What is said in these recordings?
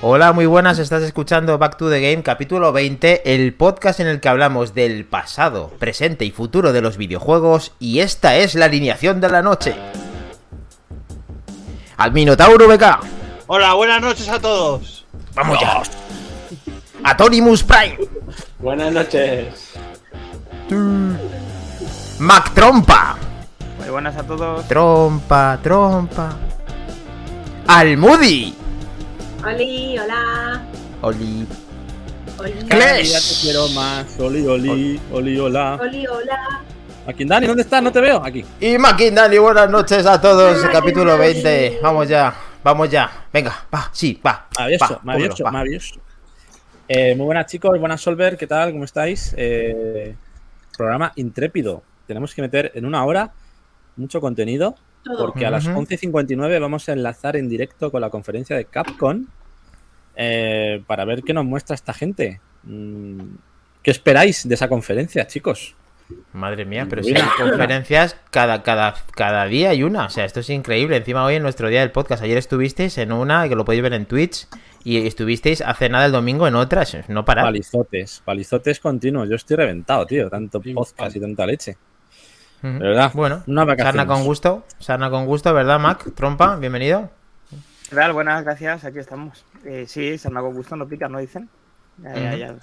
Hola, muy buenas, estás escuchando Back to the Game, capítulo 20, el podcast en el que hablamos del pasado, presente y futuro de los videojuegos, y esta es la alineación de la noche. Al Minotauro BK, Hola, buenas noches a todos. vamos ya. A Tonimus Prime, Buenas noches. Mac Trompa, Muy buenas a todos. Trompa, Trompa. Al Moody, Oli, hola. Oli, Oli, Clash. Ya te quiero más. Oli, oli, oli, hola. Oli, hola. Aquí, Dani, ¿dónde estás? No te veo. Aquí. y Maquindani, buenas noches a todos, Hola, capítulo Maquindani. 20, vamos ya, vamos ya, venga, va, sí, va. Maravilloso, va, maravilloso, cógelo, va. maravilloso. Eh, muy buenas, chicos. Buenas, Solver. ¿Qué tal? ¿Cómo estáis? Eh, programa intrépido. Tenemos que meter en una hora mucho contenido. Porque a las Ujú. 11.59 vamos a enlazar en directo con la conferencia de Capcom eh, para ver qué nos muestra esta gente. Mm, ¿Qué esperáis de esa conferencia, chicos? Madre mía, pero si hay conferencias cada, cada, cada día hay una. O sea, esto es increíble. Encima hoy en nuestro día del podcast. Ayer estuvisteis en una, que lo podéis ver en Twitch. Y estuvisteis hace nada el domingo en otra. No parar. Palizotes, palizotes continuos. Yo estoy reventado, tío. Tanto podcast y tanta leche. De verdad. Bueno, vacaciones. sarna con gusto. Sarna con gusto, ¿verdad, Mac? Trompa, bienvenido. ¿Qué tal? Buenas, gracias. Aquí estamos. Eh, sí, ha con gusto, no pica, ¿no dicen? Ya, ya, ya.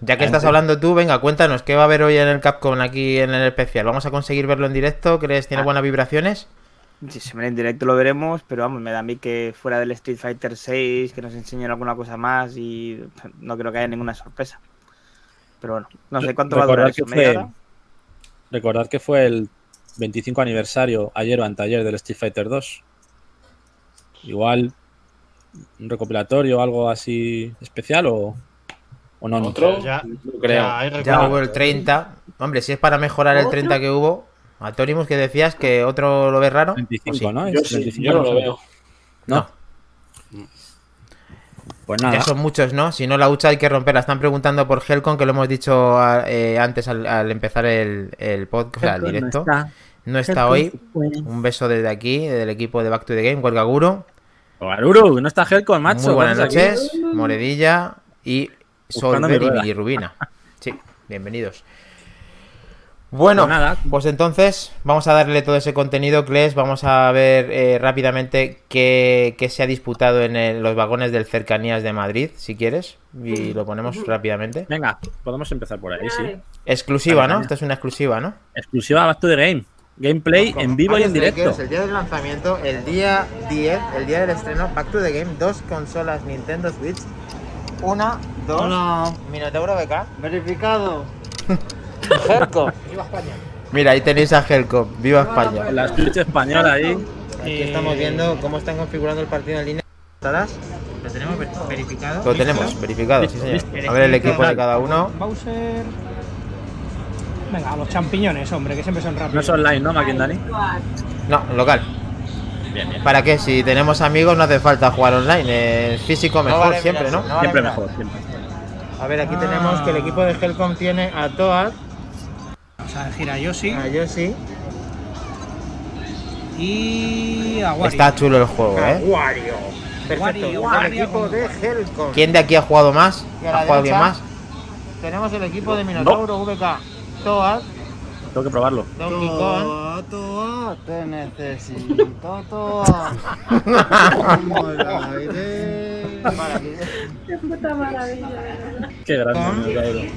Ya que estás hablando tú, venga, cuéntanos, ¿qué va a haber hoy en el Capcom aquí en el especial? ¿Vamos a conseguir verlo en directo? ¿Crees tiene Ah. buenas vibraciones? Si se ve en directo lo veremos, pero vamos, me da a mí que fuera del Street Fighter 6, que nos enseñen alguna cosa más y no creo que haya ninguna sorpresa. Pero bueno, no sé cuánto va a durar que ¿media fue- hora? Recordad que fue el 25 aniversario ayer o anteayer del Street Fighter 2. Igual un recopilatorio, algo así especial o, o no. no. Otro. Ya, No creo. ya, hubo el 30. Hombre, si es para mejorar el 30 que hubo. Atónimos que decías que otro lo ves raro. 25, ¿O sí? ¿no? Yo Es sí, 25 yo no lo veo. No. Pues nada. Ya son muchos, ¿no? Si no, la hucha hay que romperla. Están preguntando por Helcon, que lo hemos dicho a- eh, antes al, al empezar el, el podcast, o sea, el directo. No está, hoy. Un beso desde aquí, del equipo de Back to the Game, Huelgaguro. Guaruru, no está Helcon, macho. Muy buenas ¿qué haces noches, Moredilla y Solver y Rubina. Sí, bienvenidos. Bueno, Pues nada. pues entonces vamos a darle todo ese contenido, Kles. Vamos a ver eh, rápidamente qué, qué se ha disputado en el- los vagones del Cercanías de Madrid, si quieres. Y lo ponemos rápidamente. Venga, podemos empezar por ahí, sí. Exclusiva, ¿no? Esta es una exclusiva, ¿no? Exclusiva Back to the Game. Gameplay en vivo y en directo. El día del lanzamiento, el día 10, el día del estreno, Back to the Game, dos consolas Nintendo Switch. Una, dos, Hola, Minotauro BK. verificado. Mira, ahí tenéis a Helcom. ¡Viva España! La Switch española ahí. Aquí estamos viendo cómo están configurando el partido en línea. ¿Lo tenemos verificado? Lo tenemos verificado, sí señor. A ver el equipo de cada uno. Bowser. Venga, a los champiñones, hombre, que siempre son No rápidos. es online, ¿no, Maquindani? No, local. ¿Para qué? Si tenemos amigos no hace falta jugar online. Es físico mejor siempre, ¿no? Siempre mejor, siempre. A ver, aquí tenemos que el equipo de Helcom tiene a Toad, Vamos a elegir a Yoshi a Yoshi. y a Wario. Está chulo el juego, ¿eh? Wario, Perfecto. Wario, El equipo de Helcom. ¿Quién de aquí ha jugado más? A ¿Ha jugado alguien más? Tenemos el equipo de Minotauro VK. Toad, Tengo que probarlo. Donkey Kong. te necesito, toa. Qué puta maravilla. Qué grande.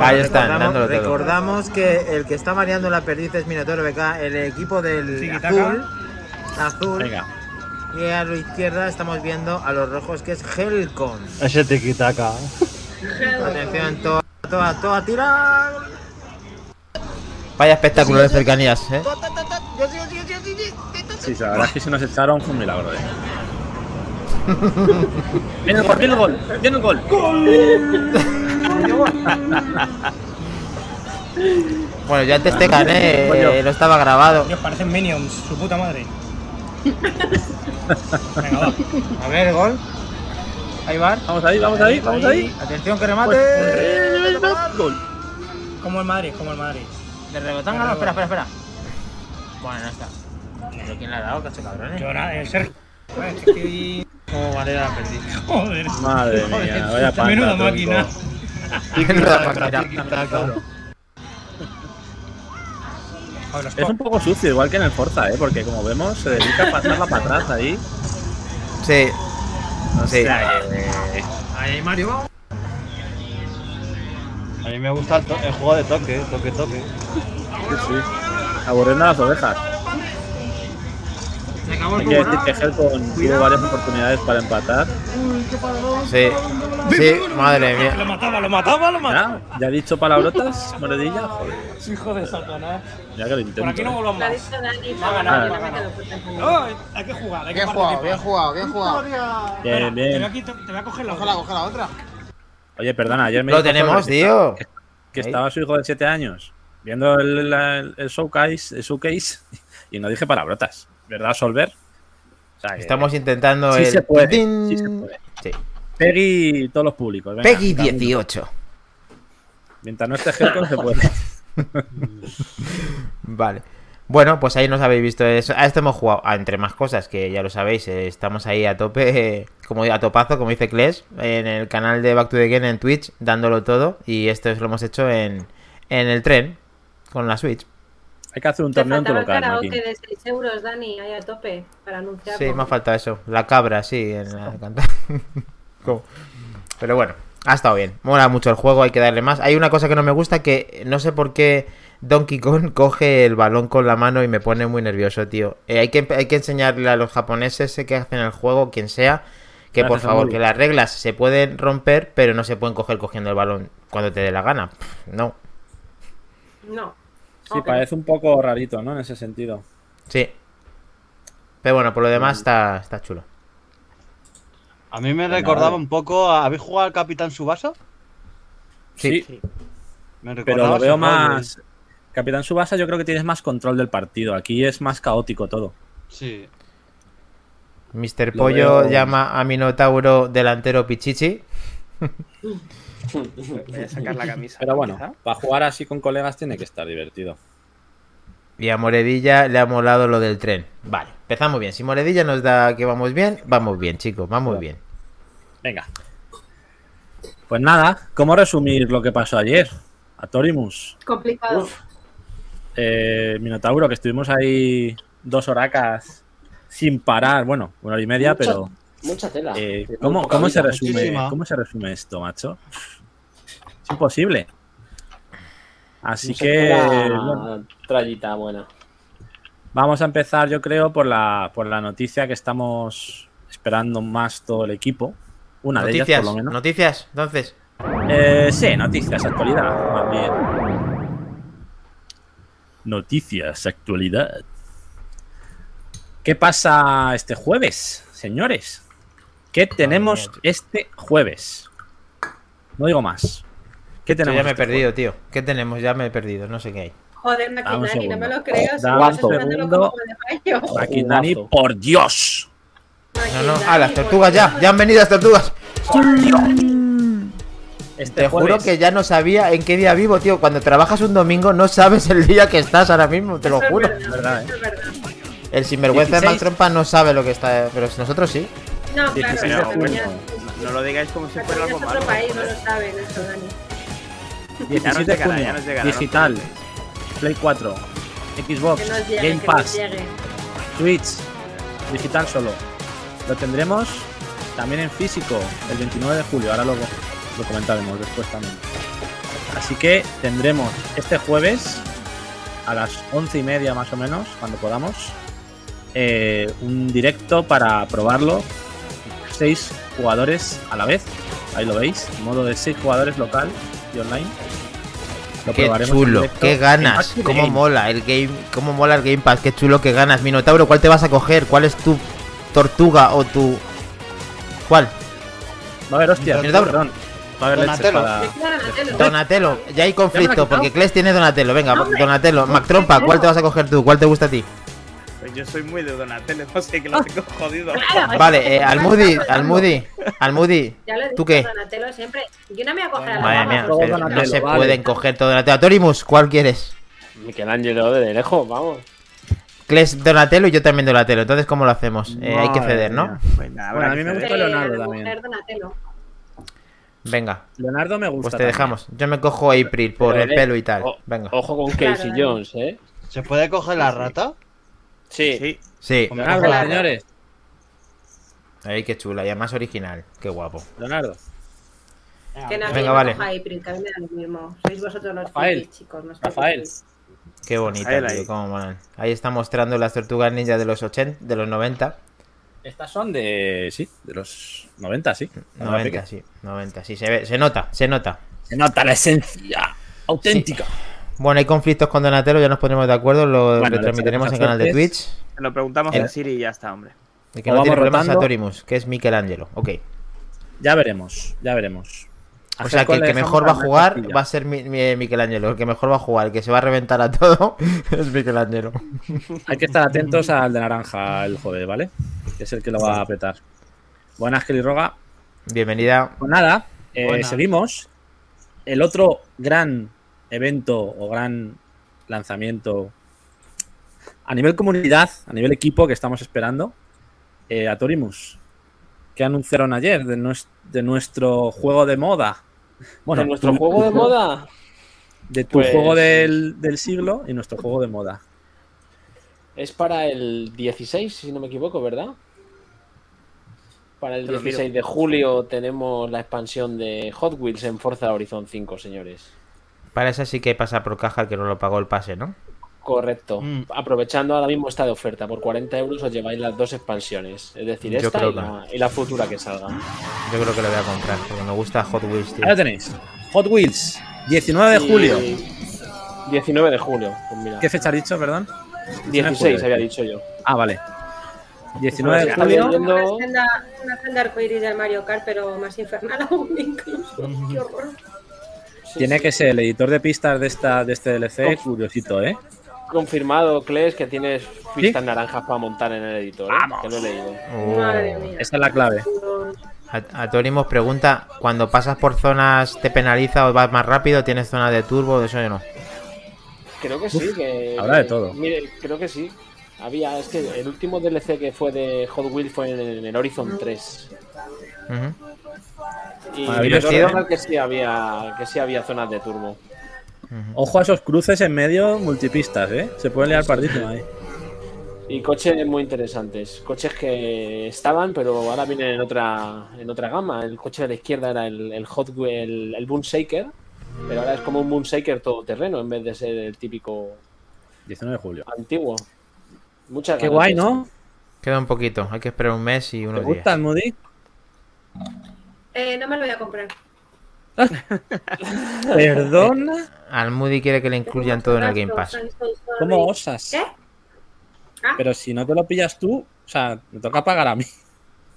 Ahí está, recordamos, todo. que el que está mareando la perdiz es Minotauro BK, el equipo del azul. Azul. Venga. Y a la izquierda estamos viendo a los rojos que es Helcon. Ese tiquitaca. Atención, toda, toda, toda, tira. Vaya espectáculo de cercanías, ¿eh? Sí, la verdad es que si nos echaron fue un milagro, eh. Viene el gol, viene el gol, viene el gol. Bueno, yo antes te gané, eh, no estaba grabado. Dios, parecen minions, su puta madre. Venga, va. A ver, gol. Ahí va. Vamos ahí, vamos ahí, vamos ahí. Atención que remate. Gol. Como el Madrid, como el Madrid. De rebotán ganado. Espera, espera, espera. Bueno, no está. ¿Pero quién le ha dado, cacho cabrón? Yo nada, el Sergio. Bueno, es que estoy- Como manera perdida. Joder. Madre mía, vaya panta, Menuda máquina. Joder, los Es un poco sucio, igual que en el Forza, ¿eh? Porque como vemos, se dedica a pasarla para atrás ahí. Sí. O Sí. sea que- Ahí, Mario, vamos. A mí me gusta el, to- el juego de toque, toque, toque. Sí, sí. Aburriendo a las ovejas. Se acabó Hay que decir que Helcon tuvo varias oportunidades para empatar. Sí. Sí, madre mía. Lo mataba, lo mataba, lo mataba. ¿Ya? ¿Ya ha dicho palabrotas, Moredilla? Joder, Hijo de Satanás. ya que lo intento. Por aquí no volvamos más. dicho Dani, Va a pero ganar, yo va a no. Oh, hay que jugar, hay que Bien jugado, bien jugado, bien jugado. Bien, Te voy, bien. a quitar- te voy a coger la otra. Oye, perdona, ayer me Lo tenemos, tío. que- Que estaba su hijo de 7 años viendo el, el- el showcase, el showcase y no dije palabrotas. ¿Verdad, Solver? O sea, que- Estamos intentando Sí el. se puede, sí se puede. Sí. Peggy todos los públicos. venga, Peggy cada uno. 18. Mientras no esté Helcon se puede. Vale. Bueno, pues ahí nos habéis visto eso. A esto hemos jugado, ah, entre más cosas, que ya lo sabéis, eh, estamos ahí a tope, eh, como a topazo, como dice Kles, en el canal de Back to the Game en Twitch, dándolo todo. Y esto es lo hemos hecho en, en el tren, con la Switch. Hay que hacer un torneo en tu local, karaoke Martín. de 6 euros, Dani, ahí a tope, para anunciarlo. Sí, me ha faltado eso. La cabra, sí, en la. Como- Pero bueno, ha estado bien. Mola mucho el juego, hay que darle más. Hay una cosa que no me gusta, que no sé por qué Donkey Kong coge el balón con la mano y me pone muy nervioso, tío. Eh, hay, que, hay que enseñarle a los japoneses eh, que hacen el juego, quien sea, que por favor, que las reglas se pueden romper, pero no se pueden coger cogiendo el balón cuando te dé la gana. Pff, No, No. Sí, parece un poco rarito, ¿no? En ese sentido. sí. Pero bueno, por lo demás está, está chulo. A mí me recordaba nada. un poco. a- ¿Habéis jugado al Capitán Subasa? Sí. Me pero recordaba lo veo rollo. Capitán Subasa, yo creo que tienes más control del partido. Aquí es más caótico todo. Sí. Mr. Lo Pollo veo- llama a Minotauro delantero Pichichi. Voy a sacar la camisa. Pero bueno, quizá. para jugar así con colegas tiene que estar divertido. Y a Moredilla le ha molado lo del tren. Vale, empezamos bien. Si Moredilla nos da que vamos bien, vamos bien, chicos, vamos bien. Venga. Pues nada, ¿cómo resumir lo que pasó ayer? A Torimus, Complicado. Eh, Minotauro, que estuvimos ahí dos horacas sin parar. Bueno, una hora y media, Mucha- pero. Mucha tela. eh, ¿cómo, se resume, muchísima. ¿Cómo se resume esto, macho? Es imposible. Así Mucha que. tela, bueno, Trayita buena. Vamos a empezar, yo creo, por la, por la noticia que estamos esperando más todo el equipo. Una de ellas, por lo menos. noticias, entonces. Eh, sí, noticias, actualidad, más bien. Noticias, actualidad. ¿Qué pasa este jueves, señores? ¿Qué tenemos este jueves? No digo más. ¿Qué Yo tenemos? ya me he este perdido, jueves? tío. ¿Qué tenemos? Ya me he perdido, no sé qué hay. Joder, Maquinani, no me lo creo. Maquinani, por Dios. No, no, ah, las tortugas ya, ya han venido las tortugas. Este Te juro que ya no sabía en qué día vivo, tío. Cuando trabajas un domingo no sabes el día que estás ahora mismo, te lo es juro. verdad, Verdad, verdad. El sinvergüenza de 16. Maltrompa no sabe lo que está, pero nosotros sí. No, claro, 16 de la junio. comunidad. No lo digáis como si fuera algo malo. país, no lo saben eso, Dani. 17 de llegará, junio, ya nos llegará, no os digital. Play 4, Xbox, llegue, Game Pass. Twitch, digital solo. Lo tendremos también en físico el 29 de julio, ahora lo, lo comentaremos después también. Así que tendremos este jueves a las once y media más o menos, cuando podamos, eh, un directo para probarlo. Seis jugadores a la vez, ahí lo veis, modo de seis jugadores local y online. Lo Qué probaremos chulo, directo qué ganas, cómo Game. mola el game, cómo mola el Game Pass, qué chulo que ganas. Minotauro, ¿cuál te vas a coger? ¿Cuál es tu tortuga o tu ¿Cuál? Va a haber hostias, Minotauro. perdón. Va a haber Donatello. para... Queda Donatello. Donatello, ya hay conflicto porque Kles tiene Donatello. Venga, Hombre, Donatello, Mac Trompa, ¿cuál te vas a coger tú? ¿Cuál te gusta a ti? Pues yo soy muy de Donatello, no sé que lo tengo jodido. Claro, Vale, eh, Almudi, Almudi, Almudi. ¿Tú qué? Donatello siempre. Yo no me voy a coger a la Madre mía, pero no se vale. pueden coger todo Donatello. Torimus, ¿cuál quieres? Michelangelo de lejos, vamos. Kles Donatello y yo también Donatello. Entonces, ¿cómo lo hacemos? Eh, hay que ceder, ¿no? Pues nada, Bueno, a mí me gusta Leonardo Eh, también. mujer Donatello. Venga, Leonardo me gusta. pues te también. dejamos. Yo me cojo a April por Pero, el eh, pelo y tal. Venga. Ojo con Casey claro. Jones, ¿eh? ¿Se puede coger la rata? Sí. Sí, Sí, Leonardo, señores. ay, qué chula. Y además original. Qué guapo. Leonardo. Que no, que Venga, vale. a April, que a mí me da lo mismo. Sois vosotros los Rafael. chicos. Rafael. Qué bonita, tío. ahí. Cómo molan. Ahí está mostrando las tortugas ninja de los 80, de los 90. Estas son de. Sí, de los 90, sí. 90, sí. 90, sí. Se ve, se nota, se nota. Se nota la esencia auténtica. Bueno, hay conflictos con Donatello, ya nos pondremos de acuerdo, lo Bueno, retransmitiremos en canal de Twitch. lo preguntamos El- a Siri y ya está, hombre. El que O no tiene problemas rotando. Atorimus, que es Michelangelo. Ok. Ya veremos, ya veremos. O sea que el que mejor va a jugar va a ser mi, mi- Michelangelo. El que mejor va a jugar, el que se va a reventar a todo, es Michelangelo. Hay que estar atentos al de naranja el jueves, ¿vale? Que es el que lo va a apretar. Buenas, Kelly Roga. Bienvenida. Pues nada, eh, seguimos. El otro gran evento o gran lanzamiento a nivel comunidad, a nivel equipo que estamos esperando, eh, Atorimus, que anunciaron ayer de, nues- de nuestro juego de moda. Bueno, ¿De nuestro juego de moda? De tu Pues- juego del, del siglo y nuestro juego de moda. Es para el 16, si no me equivoco, ¿verdad? Para el Te lo miro. 16 de julio tenemos la expansión de Hot Wheels en Forza Horizon 5, señores. Para eso sí que pasa por caja que no lo pagó el pase, ¿no? Correcto. Mm. Aprovechando ahora mismo está de oferta. Por 40 euros os lleváis las dos expansiones. Es decir, esta y la, y la futura que salga. Yo creo que lo voy a comprar, porque me gusta Hot Wheels, tío. Ahí lo tenéis. Hot Wheels, 19 de julio. Y- 19 de julio. Pues mira. ¿Qué fecha has dicho, perdón? 16 había dicho yo. Ah, vale. 19 de Está julio. Una senda, una senda arcoiris del Mario Kart, pero más infernal aún incluso. Qué horror. Sí, Tiene sí. que ser el editor de pistas de esta de este DLC, Oh. curiosito, ¿eh? Confirmado, Kles, que tienes pistas naranjas para montar en el editor. ¿eh? Que lo he leído. Oh. Madre mía. Esa es la clave. A- Atorimus pregunta, cuando pasas por zonas te penaliza o vas más rápido, tienes zonas de turbo, de eso yo no. Creo que sí, que. habrá de todo. Mire, creo que sí. Había, es que el último DLC que fue de Hot Wheels fue en, en el Horizon 3. Ujú. Y creo recordar que sí había que sí había zonas de turbo. Ojo a esos cruces en medio multipistas, ¿eh? Se pueden liar pardísimo ahí. Y coches muy interesantes. Coches que estaban, pero ahora vienen en otra en otra gama. El coche de la izquierda era el, el Hot Wheel, el, el Boom Shaker, pero ahora es como un Boom Shaker todoterreno en vez de ser el típico 19 de julio. antiguo. Muchas Qué guay, ¿no? Queda un poquito, hay que esperar un mes y ¿Te unos gusta el. Moody? Eh, no me lo voy a comprar. ¿Perdona? Al Moody quiere que le incluyan todo en el Game Pass. ¿Cómo osas? ¿Qué? Ah. Pero si no te lo pillas tú, o sea, me toca pagar a mí.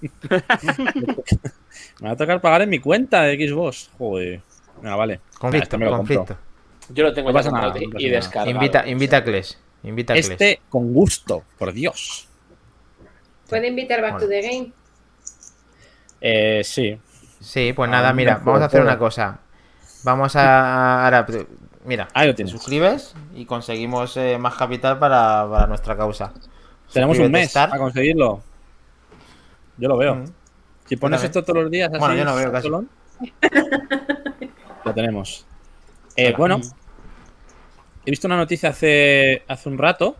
me va a tocar pagar en mi cuenta de Xbox. Joder. Venga, vale. Ah, Conflicto, este conflicto. Yo lo tengo No ya pasa nada, comprado no pasa y nada. descargado. Invita, invita a Kles. Invita a Kles. Este con gusto, por Dios. Puede invitar Back to the Game. Eh, sí. Sí, pues Ah, nada, mira, mejor, vamos a hacer una cosa. Vamos a. Ahora, mira, Ahí lo te tienes. suscribes y conseguimos eh, más capital para, para nuestra causa. Tenemos un mes para conseguirlo. Yo lo veo. Mm. Si pones esto todos los días así, Bueno, yo no veo casi. tenemos. Eh, bueno, he visto una noticia hace, hace un rato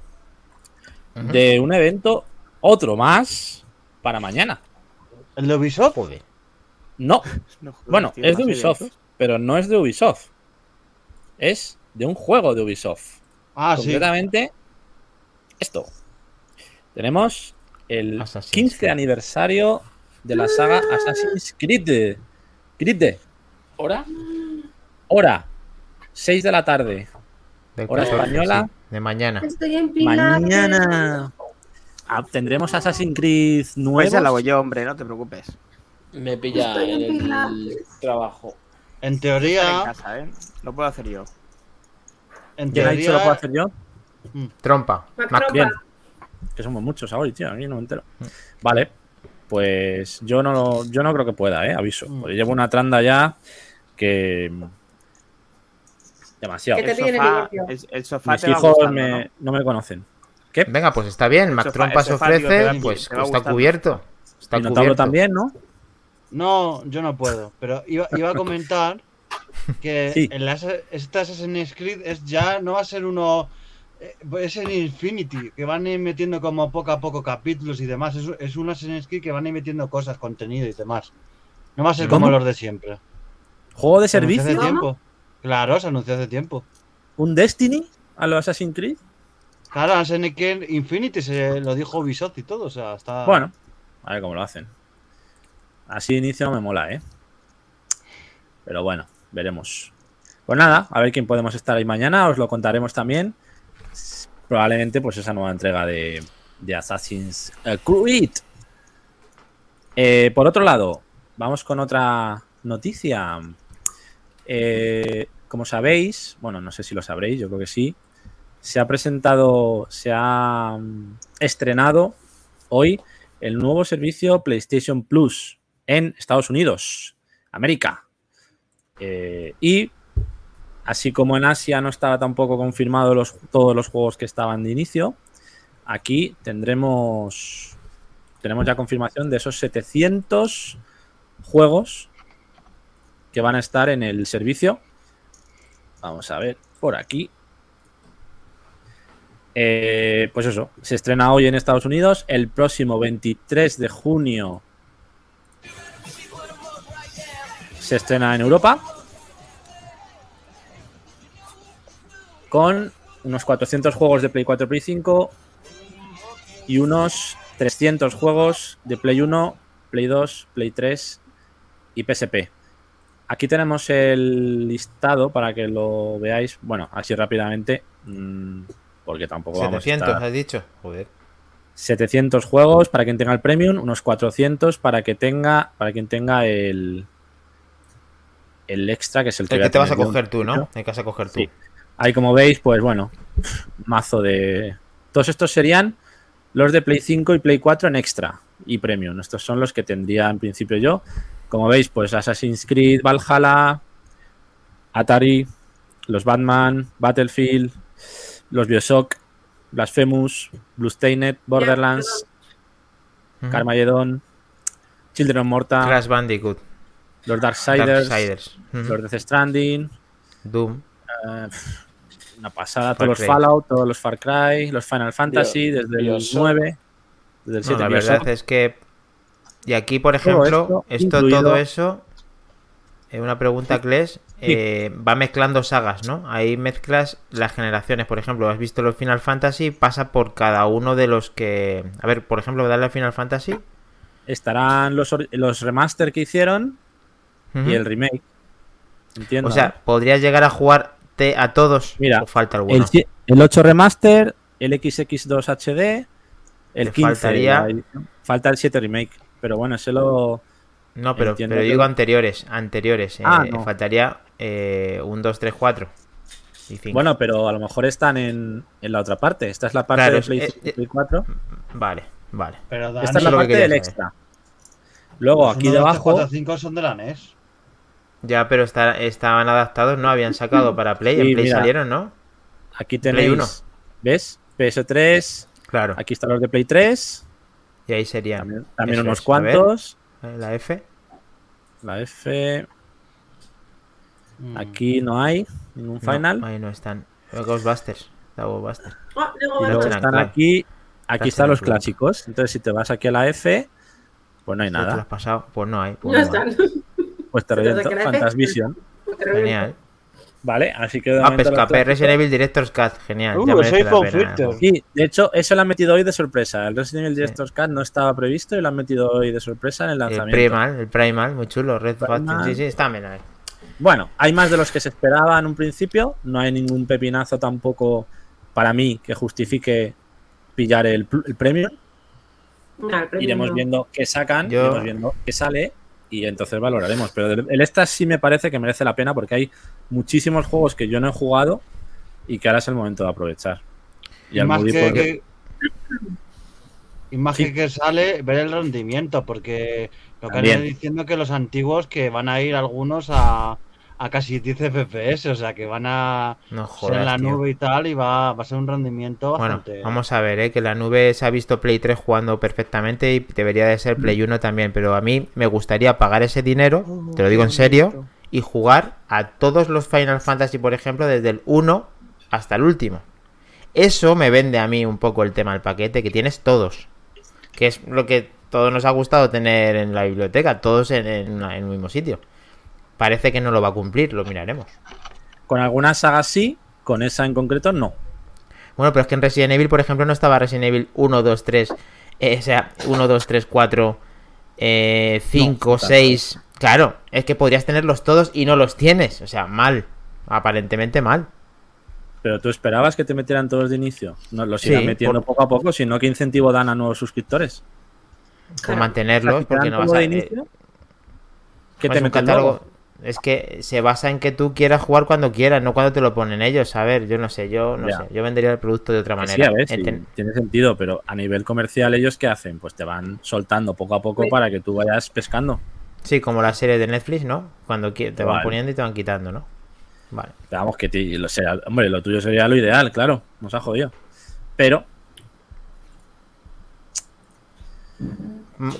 de un evento, otro más, para mañana. ¿El de Ubisoft? No, No bueno, tío, es de Ubisoft, pero no es de Ubisoft. Es de un juego de Ubisoft. Ah, sí. Concretamente, esto. Tenemos el Assassin's 15 Creed. aniversario de la saga Assassin's Creed. Creed. ¿Hora? Hora, 6 de la tarde. De Hora 14, española. sí, de mañana. Estoy en. Mañana ah, tendremos Assassin's Creed Pues nuevos. ya lo hago yo, hombre, no te preocupes. Me pilla Estoy en en el Pilates. trabajo. En Estaré en teoría. casa, ¿eh? Lo puedo hacer yo. En ¿Quién ha dicho lo puedo teoría. hacer yo? Trompa. Mac bien. Que somos muchos ahora, tío, a mí no me entero. Vale, pues yo no, yo no creo que pueda, ¿eh? Aviso. Mm. Porque llevo una tranda ya que... Demasiado. ¿Qué te El sofá, inicio? el, el sofá Mis te va hijos gustando, me- ¿no? ¿no? me conocen. Venga, pues está bien. Mac Trompa se ofrece, va- pues está gustando. cubierto. Está cubierto. también, ¿no? No, yo no puedo. Pero iba, iba a comentar que Sí. el Asa- este Assassin's Creed es ya no va a ser uno. eh, Es en Infinity, que van a ir metiendo como poco a poco capítulos y demás. Es, es un Assassin's Creed que van a ir metiendo cosas, contenido y demás. No va a ser como los de siempre. ¿Juego de servicio? tiempo. Claro, se anunció hace tiempo. ¿Un Destiny a los Assassin's Creed? Claro, Creed Infinity se lo dijo Ubisoft y todo. O sea, está. Bueno, a ver cómo lo hacen. Así de inicio me mola, ¿eh? Pero bueno, veremos. Pues nada, a ver quién podemos estar ahí mañana, os lo contaremos también. Probablemente, pues esa nueva entrega de, de Assassin's Creed. Eh, por otro lado, vamos con otra noticia. Eh, como sabéis, bueno, no sé si lo sabréis, yo creo que sí. Se ha presentado, se ha mm, estrenado hoy el nuevo servicio PlayStation Plus en Estados Unidos, América. Eh, y así como en Asia no estaba tampoco confirmado los, todos los juegos que estaban de inicio, aquí tendremos tenemos ya confirmación de esos 700 juegos que van a estar en el servicio. Vamos a ver por aquí. Eh, pues eso, se estrena hoy en Estados Unidos. El próximo 23 de junio se estrena en Europa. Con unos 400 juegos de Play 4 Play 5 y unos 300 juegos de Play 1, Play 2, Play 3 y PSP. Aquí tenemos el listado para que lo veáis, bueno, así rápidamente, mm, porque tampoco vamos a 700, estar- has dicho. Joder. 700 juegos para quien tenga el premium, unos 400 para que tenga para quien tenga el el extra que es el El que te vas a coger tú, ¿no? El que vas a coger tú. Sí. Ahí como veis, pues bueno, mazo de todos estos serían los de Play 5 y Play 4 en extra y premium. Estos son los que tendría en principio yo. Como veis, pues Assassin's Creed, Valhalla, Atari, los Batman, Battlefield, los Bioshock, Blasphemous, Bluestained, Borderlands. Carmageddon, Children of Morta, Crash Bandicoot. los Darksiders, los Death Stranding, Doom. eh, una pasada, Far todos los. Fallout, todos los Far Cry, los Final Fantasy, desde el Bioshock. 9, desde el No, 7 la Bioshock. verdad es que. Y aquí, por Todo ejemplo, esto, esto, incluido- todo eso. eh, una pregunta, Kles. eh, va mezclando sagas, ¿no? Ahí mezclas las generaciones. Por ejemplo, has visto los Final Fantasy, pasa por cada uno de los que. A ver, por ejemplo, darle al Final Fantasy. Estarán los, los remaster que hicieron y el remake. Entiendo. O sea, ¿podrías llegar a jugarte a todos? Mira, ¿O falta ¿no? alguno? el, el 8 remaster, el XX2 HD, el Te 15. faltaría- la. Falta el 7 remake. Pero bueno, ese lo. No, pero, pero que- digo anteriores. Anteriores. eh, Ah, no. Faltaría eh, un 2, 3, 4. Y 5. Bueno, pero a lo mejor están en, en la otra parte. Esta es la parte Claro, de Play eh, 5 y Play 4. Vale, vale. Pero Dani, Esta es la que parte del saber. extra. Luego, los aquí 1, 2, 3, debajo. 4, 5 son de la NES. Ya, pero está- estaban adaptados, ¿no? Habían sacado para Play. Sí, en Play mira. salieron, ¿no? Aquí Play tenéis. uno. ¿Ves? PS3. Claro. Aquí están los de Play 3. Y ahí serían. También, también unos es. Ver. cuantos. eh, La F. La F. Mm. Aquí no hay ningún No, final. ahí no están. Ghostbusters. La Ghostbusters. Ah, luego Y luego están aquí. Aquí están los clásicos. Entonces, si te vas aquí a la F, pues no hay ¿Te lo has nada. pasado? Pues no hay. pues No no hay. están. Pues te F- Fantasvision. Genial. Vale, así que. de Ah, clásicos- Resident Evil Director's Cut. Genial. Uh, soy. Sí, de hecho, eso lo han metido hoy de sorpresa. El Resident Evil Director's Cut no estaba previsto y lo han metido hoy de sorpresa en el El lanzamiento. Primal, el Primal, muy chulo. Red Primal. Faction. Sí, sí, está ver. Bueno, hay más de los que se esperaba en un principio. No hay ningún pepinazo tampoco para mí que justifique pillar el, el premio. No, el premio Iremos no. viendo qué sacan, Yo- iremos viendo qué sale y entonces valoraremos. Pero el extra sí me parece que merece la pena porque hay muchísimos juegos que yo no he jugado y que ahora es el momento de aprovechar. Y más Moody que, porque- que- Imagen que sale, ver el rendimiento, porque lo que han ido diciendo que los antiguos que van a ir algunos a, a casi 10 FPS, o sea que van a ser en la nube y tal, y va, va, a ser un rendimiento bastante. Bueno, vamos a ver, ¿eh? que la nube se ha visto Play 3 jugando perfectamente y debería de ser Play 1 también, pero a mí me gustaría pagar ese dinero, te lo digo en serio, y jugar a todos los Final Fantasy, por ejemplo, desde el 1 hasta el último. Eso me vende a mí un poco el tema del paquete, que tienes todos que es lo que todos nos ha gustado tener en la biblioteca, todos en, el mismo sitio. Parece que no lo va a cumplir, lo miraremos. Con algunas sagas sí, con esa en concreto no. Bueno, pero es que en Resident Evil, por ejemplo, no estaba Resident Evil 1, 2, 3, o sea, 1, 2, 3, 4, 5, 6. Claro, es que podrías tenerlos todos y no los tienes. O sea, mal. Aparentemente mal. Pero tú esperabas que te metieran todos de inicio. No los irán metiendo poco a poco, sino que incentivo dan a nuevos suscriptores. Por mantenerlos, porque no vas a. Inicio? ¿Qué te catálogo? Es que se basa en que tú quieras jugar cuando quieras, no cuando te lo ponen ellos. A ver, yo no sé, yo no sé, yo vendería el producto de otra manera. Sí, tiene sentido, pero a nivel comercial, ¿ellos qué hacen? Pues te van soltando poco a poco para que tú vayas pescando. Sí, como la serie de Netflix, ¿no? Cuando te van poniendo y te van quitando, ¿no? Vale. Vamos, que lo sea, hombre, lo tuyo sería lo ideal, claro. Nos ha jodido. Pero.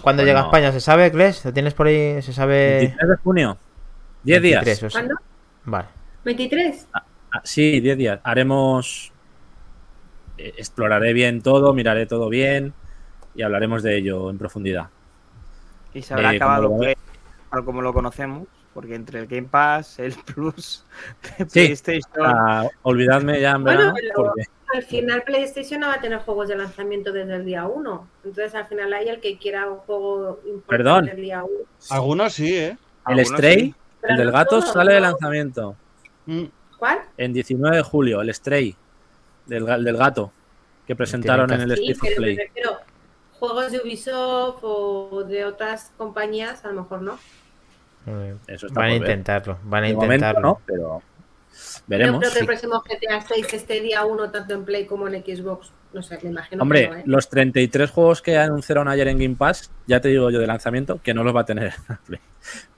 ¿Cuándo llega a España? ¿Se sabe, Kles? ¿Lo tienes por ahí? ¿Se sabe? 23 de junio. 10 días. ¿Cuándo? Vale. ¿23? Ah, ah, sí, 10 días. Haremos. Eh, exploraré bien todo, miraré todo bien y hablaremos de ello en profundidad. Y se habrá eh, acabado como como lo conocemos porque entre el Game Pass, el Plus de PlayStation. Ah, olvidadme ya en verano. Al final, PlayStation no va a tener juegos de lanzamiento desde el día 1. Entonces, al final, hay el que quiera un juego importante Perdón. el día 1. Algunos sí, ¿eh? El Stray, el del gato, sale de lanzamiento. Mm. ¿Cuál? En 19 de julio, el Stray, del, del gato, que presentaron en el sí, State Play. juegos de Ubisoft o de otras compañías, a lo mejor no van a intentarlo, van a intentarlo. pero veremos. Yo creo que el próximo GTA 6 esté día 1 tanto en Play como en Xbox. No sé, me imagino. Hombre, ¿eh? los 33 juegos que anunciaron ayer en Game Pass, ya te digo yo de lanzamiento, que no los va a tener Play.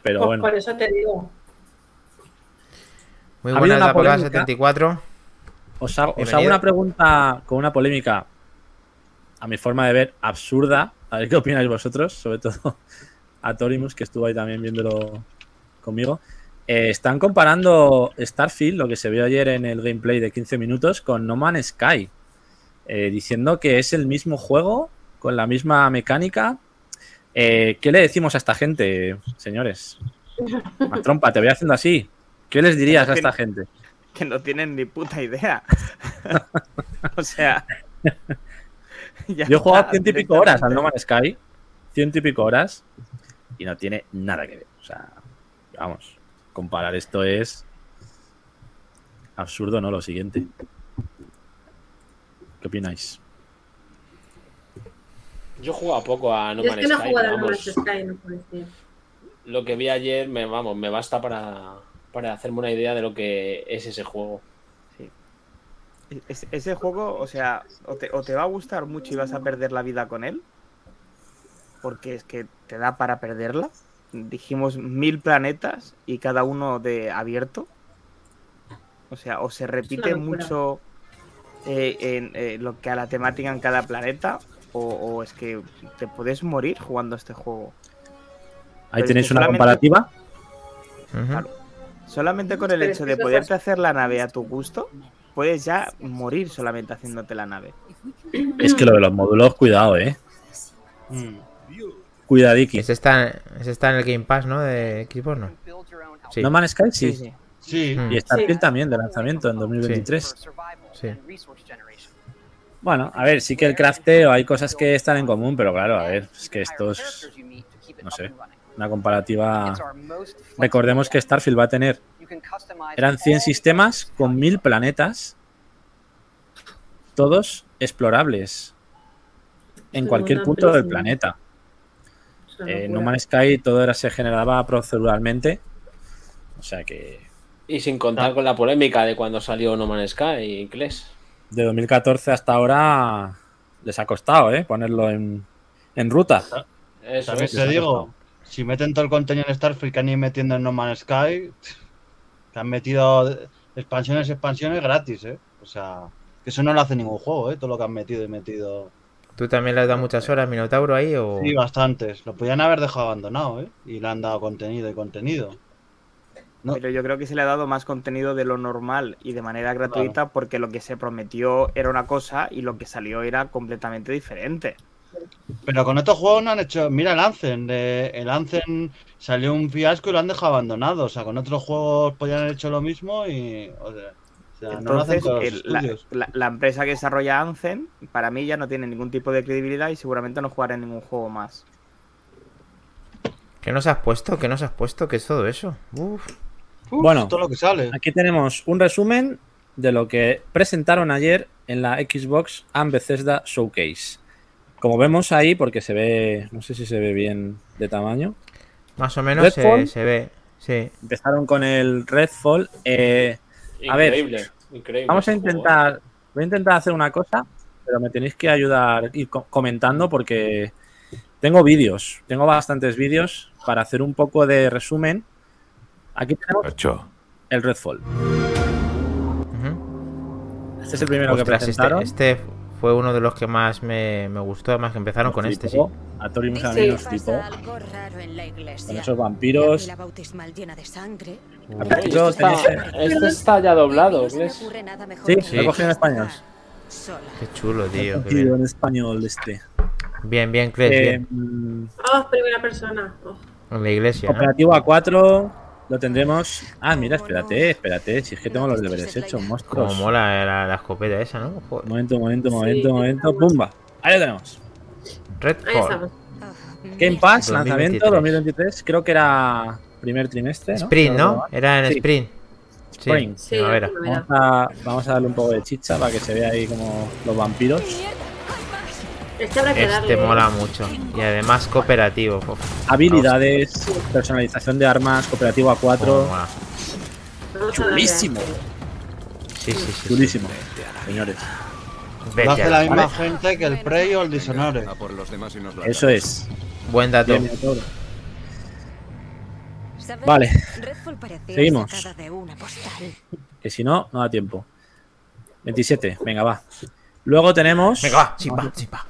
Pero pues bueno. Por eso te digo. Muy buena la polémica. 74. Os hago, os hago una pregunta con una polémica, a mi forma de ver, absurda. A ver qué opináis vosotros, sobre todo a Torimus, que estuvo ahí también viéndolo conmigo. Eh, están comparando Starfield, lo que se vio ayer en el gameplay de 15 minutos, con No Man's Sky, eh, diciendo que es el mismo juego, con la misma mecánica. Eh, ¿Qué le decimos a esta gente, señores? Más trompa, te voy haciendo así. ¿Qué les dirías a esta gente? Que no tienen ni puta idea. o sea. Yo he jugado ciento y pico horas al No Man's Sky. Ciento y pico horas y no tiene nada que ver. O sea, vamos, comparar esto es absurdo, ¿no? Lo siguiente. ¿Qué opináis? Yo he poco a No Man's Sky. No Lo que vi ayer, me, vamos, me basta para, para hacerme una idea de lo que es ese juego. Sí. ese juego, o sea, o te, o te va a gustar mucho y vas a perder la vida con él, porque es que te da para perderla. Dijimos mil planetas y cada uno de abierto. O sea, o se repite mucho eh, en eh, lo que a la temática en cada planeta, o, es que te puedes morir jugando este juego. Ahí tenéis una comparativa. solamente con el hecho de poderte hacer la nave a tu gusto, puedes ya morir solamente haciéndote la nave. Es que lo de los módulos, cuidado, eh. Mm. Cuidadiki. Ese está, ese está en el Game Pass, ¿no? De equipos, ¿no? Sí. No Man's Sky, sí. sí, sí. Y Starfield también, de lanzamiento en 2023. Sí. Bueno, a ver, sí que el crafteo, hay cosas que están en común, pero claro, a ver, es que esto es, no sé, una comparativa. Recordemos que Starfield va a tener, eran 100 sistemas con 1000 planetas, todos explorables en cualquier punto del planeta. En No Man's Sky todo era, se generaba proceduralmente. O sea que. Y sin contar con la polémica de cuando salió No Man's Sky, Kles. De 2014 hasta ahora les ha costado, ¿eh? Ponerlo en, en ruta. Eso También te digo, si meten todo el contenido en Starfield que han ido metiendo en No Man's Sky, que han metido expansiones, expansiones gratis, ¿eh? O sea, que eso no lo hace ningún juego, ¿eh? Todo lo que han metido y metido. ¿Tú también le has dado muchas horas Minotauro ahí o...? Sí, bastantes. Lo podían haber dejado abandonado, ¿eh? Y le han dado contenido y contenido. Pero yo creo que se le ha dado más contenido de lo normal y de manera gratuita porque lo que se prometió era una cosa y lo que salió era completamente diferente. Pero con estos juegos no han hecho. Mira el Anzen. el Anzen salió un fiasco y lo han dejado abandonado. O sea, con otros juegos podían haber hecho lo mismo y. O sea, Entonces, la, empresa que desarrolla Anzen, para mí ya no tiene ningún tipo de credibilidad y seguramente no jugará en ningún juego más. ¿Qué nos has puesto? ¿Qué nos has puesto? ¿Qué es todo eso? Uf bueno, aquí tenemos un resumen de lo que presentaron ayer en la Xbox and Bethesda Showcase. Como vemos ahí, porque se ve, no sé si se ve bien de tamaño. Más o menos se, ve, sí. Empezaron con el Redfall. Eh, a ver, vamos a intentar, voy a intentar hacer una cosa, pero me tenéis que ayudar ir comentando porque tengo vídeos, tengo bastantes vídeos para hacer un poco de resumen Aquí tenemos el Redfall. Este es el primero que este- presentaron. Este, fue uno de los que más me, gustó, además que empezaron con este, sí. A Tori mis amigos, tipo. Con esos vampiros. Este está ya doblado, ¿ves? Sí, sí. lo he cogido en español. Qué chulo, tío. Qué en español este. Bien, bien, Cres. Eh, oh, primera persona. Oh. En la iglesia. Operativo A4. Lo tendremos. Ah, mira, espérate, espérate. Si es que tengo los deberes hechos, monstruos. Como mola la, la, escopeta esa, ¿no? Momento, momento, momento, momento. ¡Pumba! Ahí lo tenemos. Redfall. Game Pass, lanzamiento 2023. Creo que era primer trimestre. ¿no? Sprint, ¿no? Era en Sprint. Spring. Sí, vamos, a, vamos a darle un poco de chicha para que se vea ahí como los vampiros. Este, este mola mucho. Y además cooperativo. Habilidades, personalización de armas, cooperativo a 4. Chulísimo. Sí, sí, sí. Chulísimo, señores. Lo hace la misma gente que el Prey o el Dishonored. Eso es. Buen dato. Vale. Seguimos. Que si no, no da tiempo. 27, venga, va. Luego tenemos. Venga, va, chimpa, chimpa.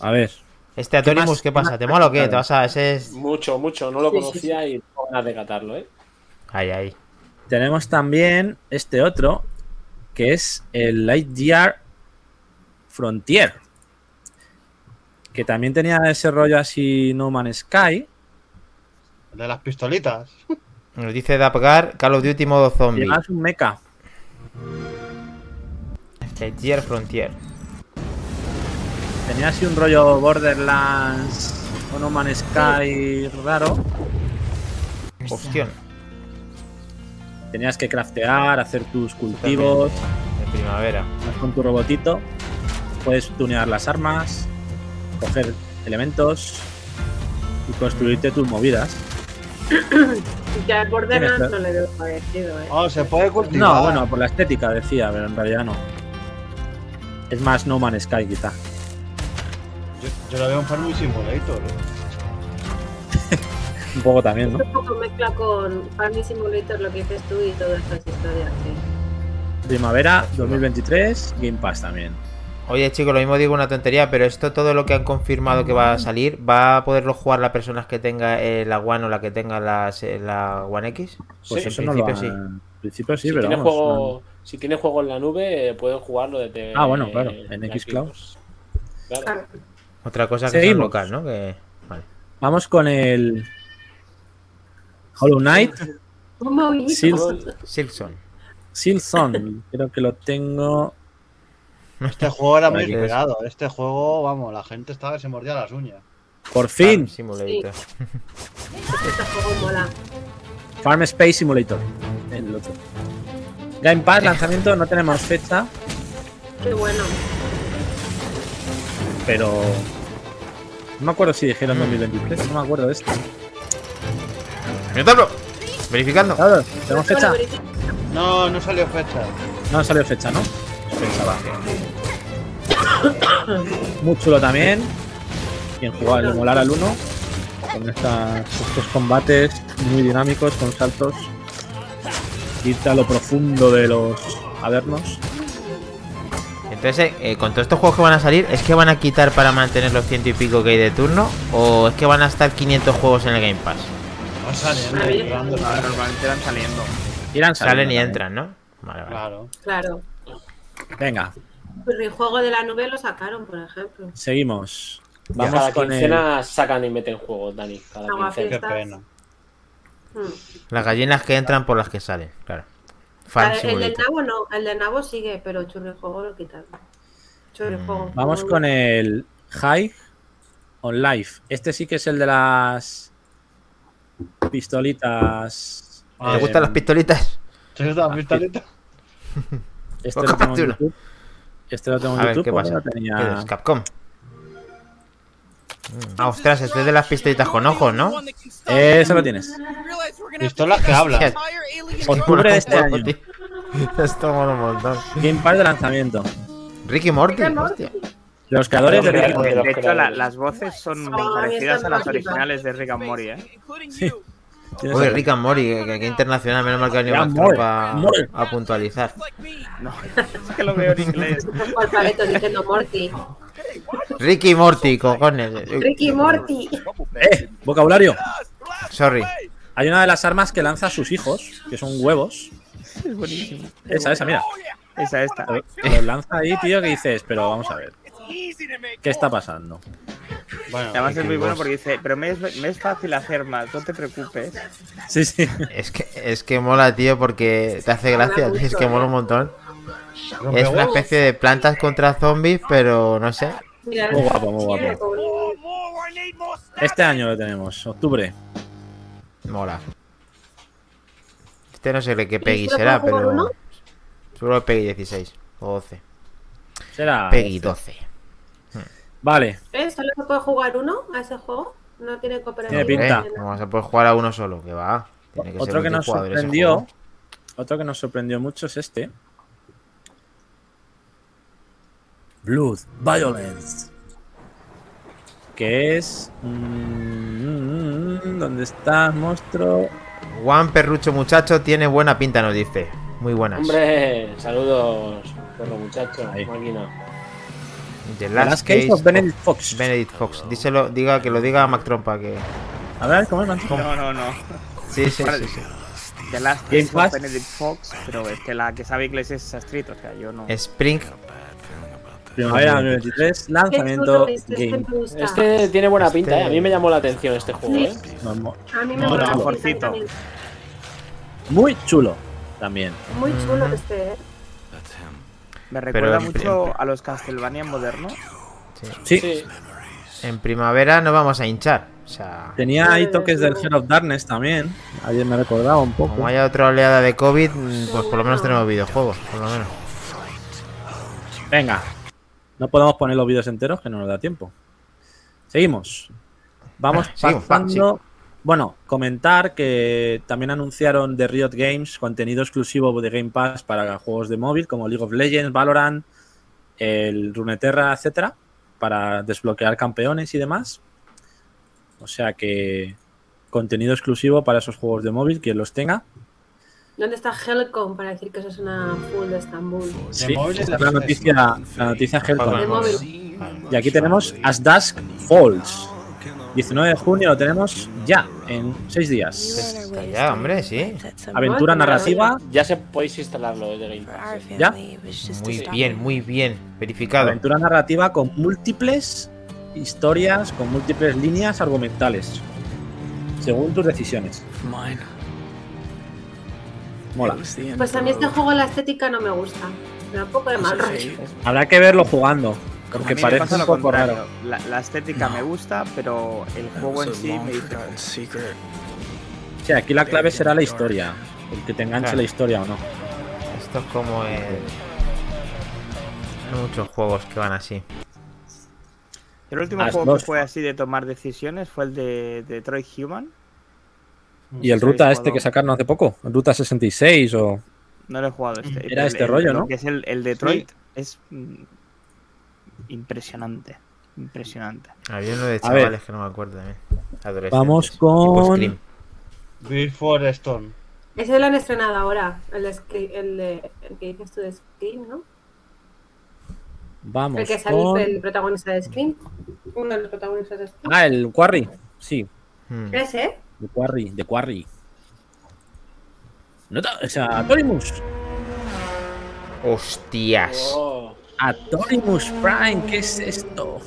A ver. Este Atorimus, ¿qué, pasa? ¿Te mola o qué? ¿Te vas a, ese es... Mucho, mucho. No lo conocía y tengo ganas de catarlo, ¿eh? Ahí, ahí. Tenemos también este otro, que es el Lightyear Frontier. Que también tenía ese rollo así No Man's Sky. De las pistolitas. Nos dice Dapgar Call of Duty modo zombie. Es un mecha. Lightyear Frontier. Tenía así un rollo Borderlands o No Man's Sky raro. Hostia. Tenías que craftear, hacer tus cultivos. De primavera. Con tu robotito. Puedes tunear las armas, coger elementos y construirte tus movidas. Ya Borderlands no le veo parecido, ¿eh? Oh, se puede cultivar. No, bueno, por la estética decía, pero en realidad no. Es más No Man's Sky, quizá. Yo, lo veo en Farming Simulator. un poco también, ¿no? Un poco mezcla con Farming Simulator lo que dices tú y todas estas historias, sí. Primavera 2023, Game Pass también. Oye, chicos, lo mismo digo una tontería, pero esto todo lo que han confirmado que va a salir, ¿va a poderlo jugar las personas que tenga eh, la One o la que tenga la, la One X? Pues en principio sí. En principio sí, si pero tiene juego, Si tiene juego en la nube, pueden jugarlo desde. Ah, bueno, claro, en Xcloud. Claro. Otra cosa que es local, ¿no? Que... Vale. Vamos con el Hollow Knight. Silson. Silson. Creo que lo tengo. Este juego era muy esperado. Este juego, vamos, la gente estaba que se mordía las uñas. Por fin. Farm Simulator. este juego mola. Farm Space Simulator. El otro. Game Pass, lanzamiento, no tenemos fecha. Qué bueno. Pero no me acuerdo si dijeron 2023, no me acuerdo de esto. ¡Mientras! Verificando. Claro, ¿tenemos fecha? No, no salió fecha. No salió fecha, ¿no? Pensaba Muy chulo también. Quien jugar el molar al 1. Con estas, estos combates muy dinámicos, con saltos. Irte a lo profundo de los avernos. Entonces, eh, con todos estos juegos que van a salir, ¿es que van a quitar para mantener los ciento y pico que hay de turno? ¿O es que van a estar 500 juegos en el Game Pass? Va saliendo, normalmente irán saliendo. Irán Salen y entran, ¿no? Vale, vale. Claro. Claro. Venga, Pues el juego de la nube lo sacaron, por ejemplo. seguimos. Vamos Cada con el. quincena sacan y meten juegos, Dani. Cada Agua quincena. Qué Fiestas. pena. Hmm. Las gallinas que entran por las que salen, claro. El del. Nabo no, el del Nabo sigue, pero Churrijuego lo quitaron. Churrijuego. Mm, Vamos con el High on Life. Este sí que es el de las pistolitas. ¿Te eh, gustan las pistolitas? ¿Te gusta la pistolita? Este Pues lo tengo en. YouTube. Este lo tengo en A ver, YouTube. ¿qué porque pasa? tenía- ¿Qué es? Capcom. Ah, ostras, este es de las pistolitas con ojos, ¿no? Eso lo tienes. Pistolas que hablan. Octubre de este año. Esto mola un montón. Game Pass de lanzamiento. Ricky Morty. Rick and Morty. hostia. Los creadores de Rick and. Morty. De hecho, la- las voces son muy parecidas a las originales de Rick and Morty, ¿eh? Sí. Razón. Rick and Morty, que, que internacional, menos mal que ha venido Morty. a puntualizar. No, es que lo veo en inglés. Alfabeto diciendo Morty. Ricky Morty, cojones. Ricky Morty. ¡Eh! Vocabulario. Sorry. Hay una de las armas que lanza a sus hijos, que son huevos. Es buenísimo. Esa, esa, mira. Esa, esta. Los lanza ahí, tío, que dices, pero vamos a ver. ¿Qué está pasando? Bueno, Además es muy bueno porque dice, pero me es, me es fácil hacer más, no te preocupes. Sí, sí. Es que, es que mola, tío, porque te hace gracia. Mola Es que mola ¿eh? un montón. Es una especie de plantas contra zombies, pero no sé. Muy guapo, muy guapo. Este año lo tenemos, octubre. Mola. Este no sé de qué Peggy será, pero. Solo Peggy 16 o 12. Será. Peggy 12. Vale, ¿Eh? ¿Solo se puede jugar uno a ese juego? No tiene cooperativo. Tiene pinta. ¿Eh? ¿Cómo vas a poder jugar a uno solo? Que va. Tiene que ser otro que nos sorprendió. Otro que nos sorprendió mucho es este. Blood Violence. Que es. mm, ¿Dónde está, monstruo? Juan Perrucho, muchacho, tiene buena pinta, nos dice. Muy buenas. Hombre, saludos, perro muchacho. Ahí. Máquina. The The Last, Last Case of Benedict Fox. Benedict Fox. Díselo, diga que lo diga a Mac Trompa que. A ver, ¿cómo es? No, no, no. Sí, sí, sí. sí. The Last Game Case Pass. of Benedict Fox, pero es que la que sabe inglés es Street, o sea, yo no. Spring. Primavera 2023, lanzamiento Game. Este tiene buena Este- pinta, ¿eh? A mí me llamó la atención este juego, Sí. ¿eh? Vamos. A mí me No, no. Muy chulo también. Muy chulo este, ¿eh? Me Pero recuerda en- mucho a los Castlevania modernos. Sí, Sí. En primavera no vamos a hinchar. O sea, tenía ahí toques del Heart of Darkness también. Ayer me recordaba un poco. como haya otra oleada de COVID, pues por lo menos tenemos videojuegos, por lo menos. Venga, no podemos poner los vídeos enteros que no nos da tiempo. Seguimos. Vamos Ah, pasando. Bueno, comentar que también anunciaron de Riot Games contenido exclusivo de Game Pass para juegos de móvil como League of Legends, Valorant, el Runeterra, etcétera, para desbloquear campeones y demás. O sea que contenido exclusivo para esos juegos de móvil, quien los tenga. ¿Dónde está Helcom para decir que eso es una full de Estambul? Sí, esta es la noticia, la noticia Helcom. Y aquí tenemos As Dusk Falls. 19 de junio lo tenemos ya, en 6 días. Está ya, hombre, sí. Aventura narrativa, Ya se podéis instalarlo desde Game Pass. ¿Ya? Muy bien, muy bien. Verificado. aventura narrativa con múltiples historias, con múltiples líneas argumentales. Según tus decisiones. Mola. Pues a mí este juego la estética no me gusta. Me da un poco de mal rollo. Habrá que verlo jugando. Porque parece pasa un poco raro. La, la estética me gusta, pero el juego en sí me dice. Sí, aquí la clave será la historia. El que te enganche Claro. la historia o no. Esto es como el... Hay muchos juegos que van así. El último As juego que fue así de tomar decisiones fue el de Detroit Human. Y el Ruta este jugado. que sacaron hace poco. El Ruta 66 o... No lo he jugado este. Era El- este el- rollo, lo ¿no? Que es el, el Detroit. Es. Impresionante. Impresionante. Había uno de chavales que no me acuerdo también. Vamos con. Before Stone. Ese lo han estrenado ahora, el, de, el, de, el que dices tú de Scream, ¿no? Vamos. El que salió con... el protagonista de Scream. Uno de los protagonistas de Scream. Ah, el Quarry, sí. Hmm. ¿Ese? De Quarry, de Quarry. No o sea, Atorimus. Hostias. Atorimus Prime, ¿qué es esto?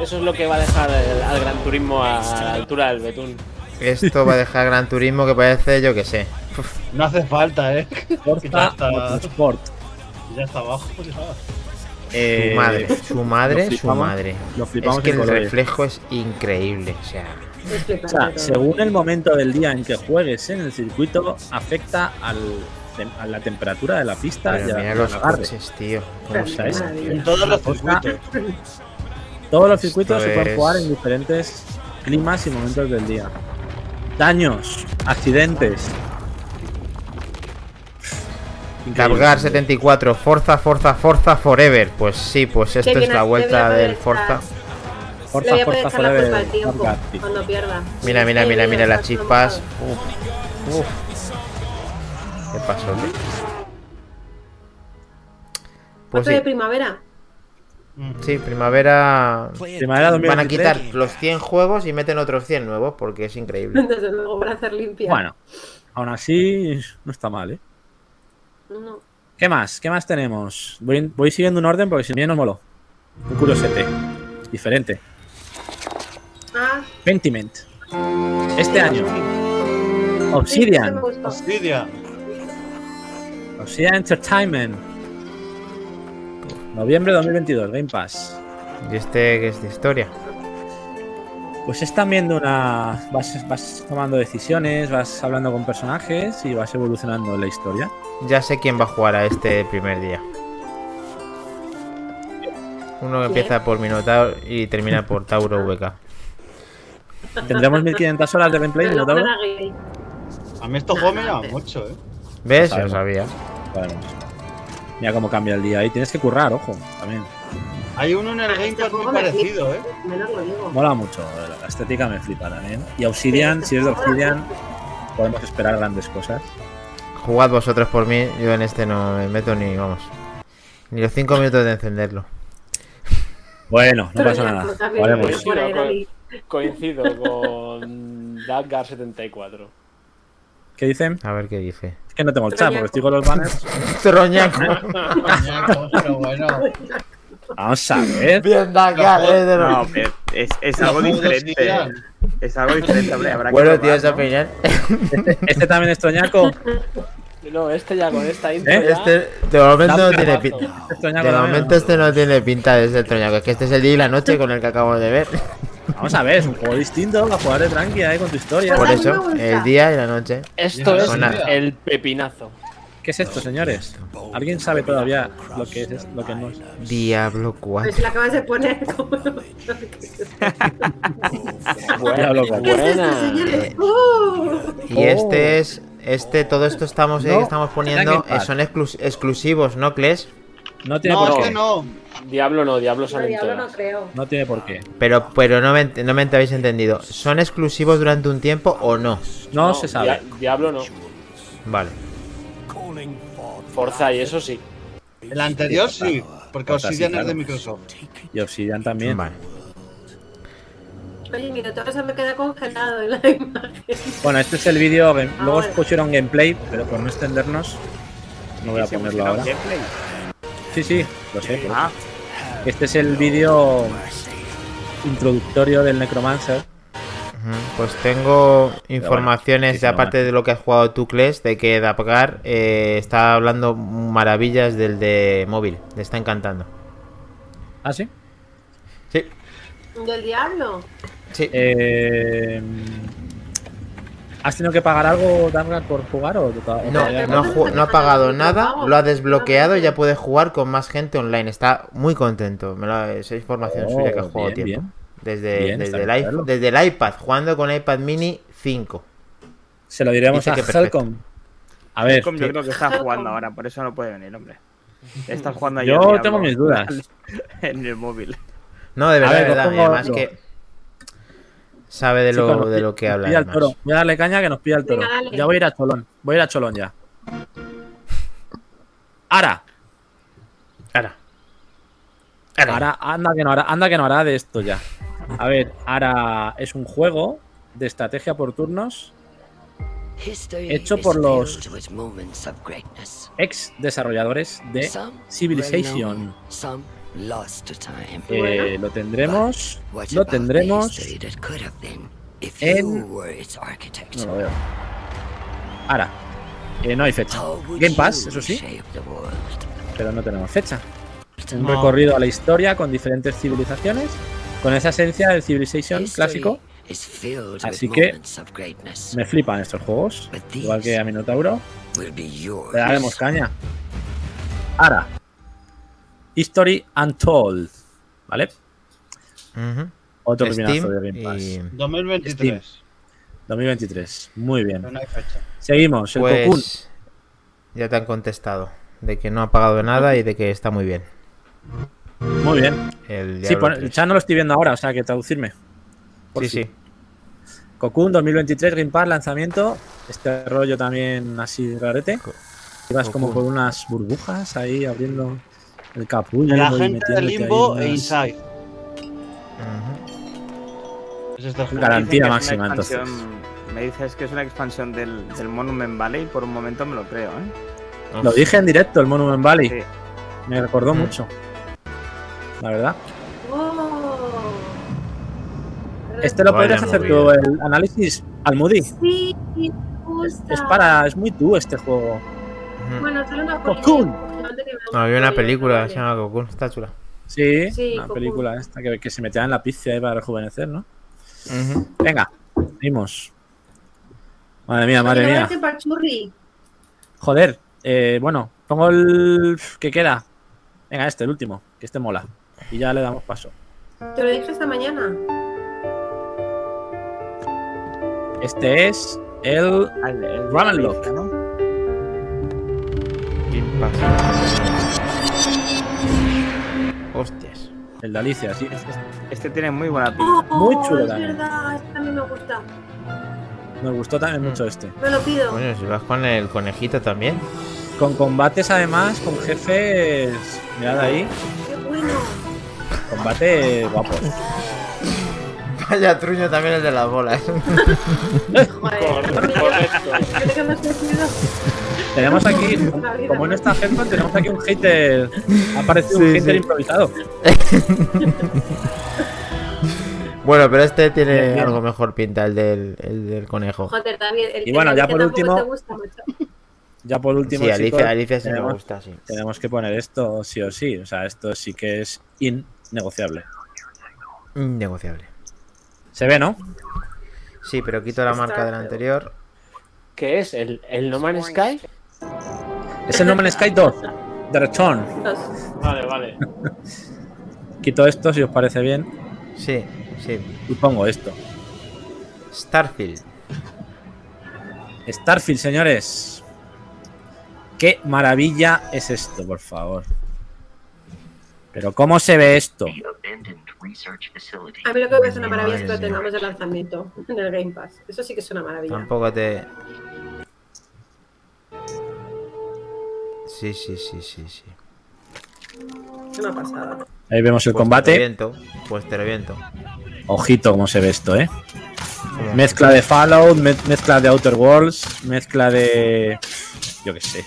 Eso es lo que va a dejar el, al Gran Turismo a la altura del Betún. Esto va a dejar Gran Turismo que parece, yo que sé. No hace falta, eh. Forza ya está, Sport. Ya está abajo. Ya. Eh, su madre, su madre, su madre. es que el reflejo es increíble. O sea, o sea, según el momento del día en que juegues en el circuito, afecta al, a la temperatura de la pista Pero y a mira los coches, tío. ¿Cómo sabes? En todos los circuitos. Todos los circuitos se pueden jugar en diferentes climas y momentos del día. Daños, accidentes. Cargar 74, Forza, Forza, Forza Forever. Pues sí, pues esto es la vuelta del Forza. Forza, Forza Forever. Cuando pierda. Mira, mira, mira, mira las chispas. Uf. Uf. ¿Qué pasó? Pues sí. de primavera? Sí, primavera. primavera Van a quitar los 100 juegos y meten otros 100 nuevos porque es increíble. Desde luego, para hacer limpia. Bueno, aún así no está mal, ¿eh? No. ¿Qué más? ¿Qué más tenemos? Voy, voy siguiendo un orden porque si no nos moló. Un curiosete. Diferente. Ah. Pentiment. Este año. Obsidian. Obsidian. Obsidian Entertainment. Noviembre de 2022, Game Pass. ¿Y este qué es de historia? Pues es también de una. Vas, vas tomando decisiones, vas hablando con personajes y vas evolucionando la historia. Ya sé quién va a jugar a este primer día. Uno que empieza por Minotaur y termina por Tauro VK. ¿Tendremos 1500 horas de gameplay Minotauro? A mí esto juego me mucho, ¿eh? ¿Ves? Ya lo sabía. Bueno, mira cómo cambia el día ahí. Tienes que currar, ojo, también. Hay uno en el Game Pass muy parecido, ¿eh? Mola mucho, la estética me flipa también. Y Obsidian, si es de Obsidian, podemos esperar grandes cosas. Jugad vosotros por mí, yo en este no me meto ni, vamos, ni los 5 minutos de encenderlo. Bueno, no pasa nada. Vale, pues. Coincido con Dadgar74. ¿Qué dicen? A ver qué dice. Es que no tengo el chat porque estoy con los banners. Troñaco. Troñaco, pero bueno. Vamos a ver. Bien, eh, no, es, es algo diferente. Es algo diferente, hombre. Habrá bueno, que tío, esa opinión. Este, este, también es Troñaco. No, este ya con esta intro. ¿Eh? Este, de momento no tiene pinta. De momento este no tiene pinta de ser Troñaco. Es que este es el día y la noche con el que acabo de ver. Vamos a ver, es un juego distinto a jugar de tranquila, eh, con tu historia. Por eso, el día y la noche. Esto es el pepinazo. ¿Qué es esto, señores? ¿Alguien sabe todavía lo que es lo que no es? Diablo 4. Pues la acabas de poner como... Diablo 4. Y este es este todo esto estamos eh, estamos poniendo eh, son exclus exclusivos, ¿no, Kles? No tiene no, por es qué. que no. Diablo no, Diablo No, salen diablo no todas. creo. No tiene por qué. Pero pero no me, no me habéis entendido. ¿Son exclusivos durante un tiempo o no? No, se sabe. Dia- Diablo no. Vale. Forza y eso sí. El anterior sí, porque Forza, Obsidian sí, es de. Microsoft. Y Obsidian también. Vale. Oye, mira, todo se me queda congelado en la imagen. Bueno, este es el vídeo. game- Luego os pusieron gameplay, pero por no extendernos, no voy a ponerlo ahora. gameplay. Sí, sí, lo sé. Ah, Este es el vídeo introductorio del Necromancer. Pues tengo informaciones, sí, sí, de, no, aparte de lo que has jugado tú, Kles, de que Dapgar eh, está hablando maravillas del de móvil. Le está encantando. ¿Ah, sí? Sí, ¿Del diablo? sí. Eh, ¿Has tenido que pagar algo, Dargar, por jugar o No, no no ha pagado nada, lo ha desbloqueado y ya puede jugar con más gente online. Está muy contento. Me lo, esa información Oh, suya que ha jugado bien, tiempo. bien. Desde, Bien, está desde, el desde iPad, jugando con iPad mini 5. Se lo diremos Dice a. Helcom. A ver, Helcom yo creo que está jugando ahora, por eso no puede venir, hombre. Estás jugando Yo tengo mis dudas. en el móvil. No, de verdad, de verdad. Además que sabe de lo, de lo que habla. Voy a darle caña que nos pilla el toro. ya voy a ir a Cholón. Voy a ir a Cholón ya. Ara. Ara. Ara. anda que no hará, anda que no hará de esto ya. A ver, Ara es un juego de estrategia por turnos hecho por los ex desarrolladores de Civilization. Eh, lo tendremos, lo tendremos en... No lo veo. Ahora, eh, no hay fecha. Game Pass, eso sí, pero no tenemos fecha. Un recorrido a la historia con diferentes civilizaciones, con esa esencia del Civilization clásico Así que me flipan estos juegos, igual que a Minotauro. Le daremos caña. Ahora, History Untold, ¿vale? Otro pepinazo de Game Pass. 2023. 2023, muy bien. Seguimos, el pues, Ya te han contestado de que no ha pagado nada y de que está muy bien. Muy bien. sí, pues, ya no lo estoy viendo ahora, o sea que traducirme. sí, sí. Cocoon 2023 Game Pass lanzamiento. Este rollo también así rarete. Ibas como por unas burbujas ahí abriendo el capullo. La gente de Limbo e Inside. Garantía máxima entonces. Me dices que es una expansión del, del, Monument Valley, por un momento me lo creo, ¿eh? Lo dije en directo, el Monument Valley. Me recordó mm. mucho. La verdad. Este lo podrías hacer tú, el análisis al Moody. Sí, Es, para, es muy tú este juego. Bueno, solo una Cocoon. No, había una película que se llama Cocoon, está chula. Sí, una película esta que, que, se metía en la pizza ahí para rejuvenecer, ¿no? Venga, seguimos. Madre mía, madre mía. Joder, eh, bueno, pongo el que queda. Venga, este, el último, que este mola. Y ya le damos paso. Te lo dije esta mañana. Este es el, el Ravenlock. Hostias. El de Alicia, sí. Este, este tiene muy buena pinta. Oh, muy chulo es también. verdad, este también me gusta. Me gustó también mucho este. Me lo pido. Bueno, si vas con el conejito también. Con combates además, con jefes. Mirad ahí. Qué bueno. Combate guapos. Vaya truño también el de las bolas. Tenemos aquí, como no está Helcon, tenemos aquí un hater. Ha aparecido un hater improvisado. bueno, pero este tiene algo mejor pinta, el del, el del conejo. Joder, también. El y bueno, ya por último. ya por último. Sí, Alicia, Alicia sí me gusta, sí. Tenemos que poner esto sí o sí. O sea, esto sí que es innegociable. Innegociable. Se ve, ¿no? Sí, pero quito la marca del anterior. ¿Qué es? ¿El, el No Man's Sky? Es el No Man's Sky 2. The Return. Vale, vale. Quito esto si os parece bien. Sí, sí. Y pongo esto. Starfield. Starfield, señores. Qué maravilla es esto, por favor. Pero ¿cómo se ve esto? A mí lo que me parece una maravilla es que lo tengamos de lanzamiento en el Game Pass. Eso sí que es una maravilla. Tampoco te. Sí, sí, sí, sí, sí. Una pasada. Ahí vemos el pues combate. Te reviento, pues te reviento. Ojito cómo se ve esto, ¿eh? Mezcla de Fallout, mezcla de Outer Worlds, mezcla de. Yo qué sé.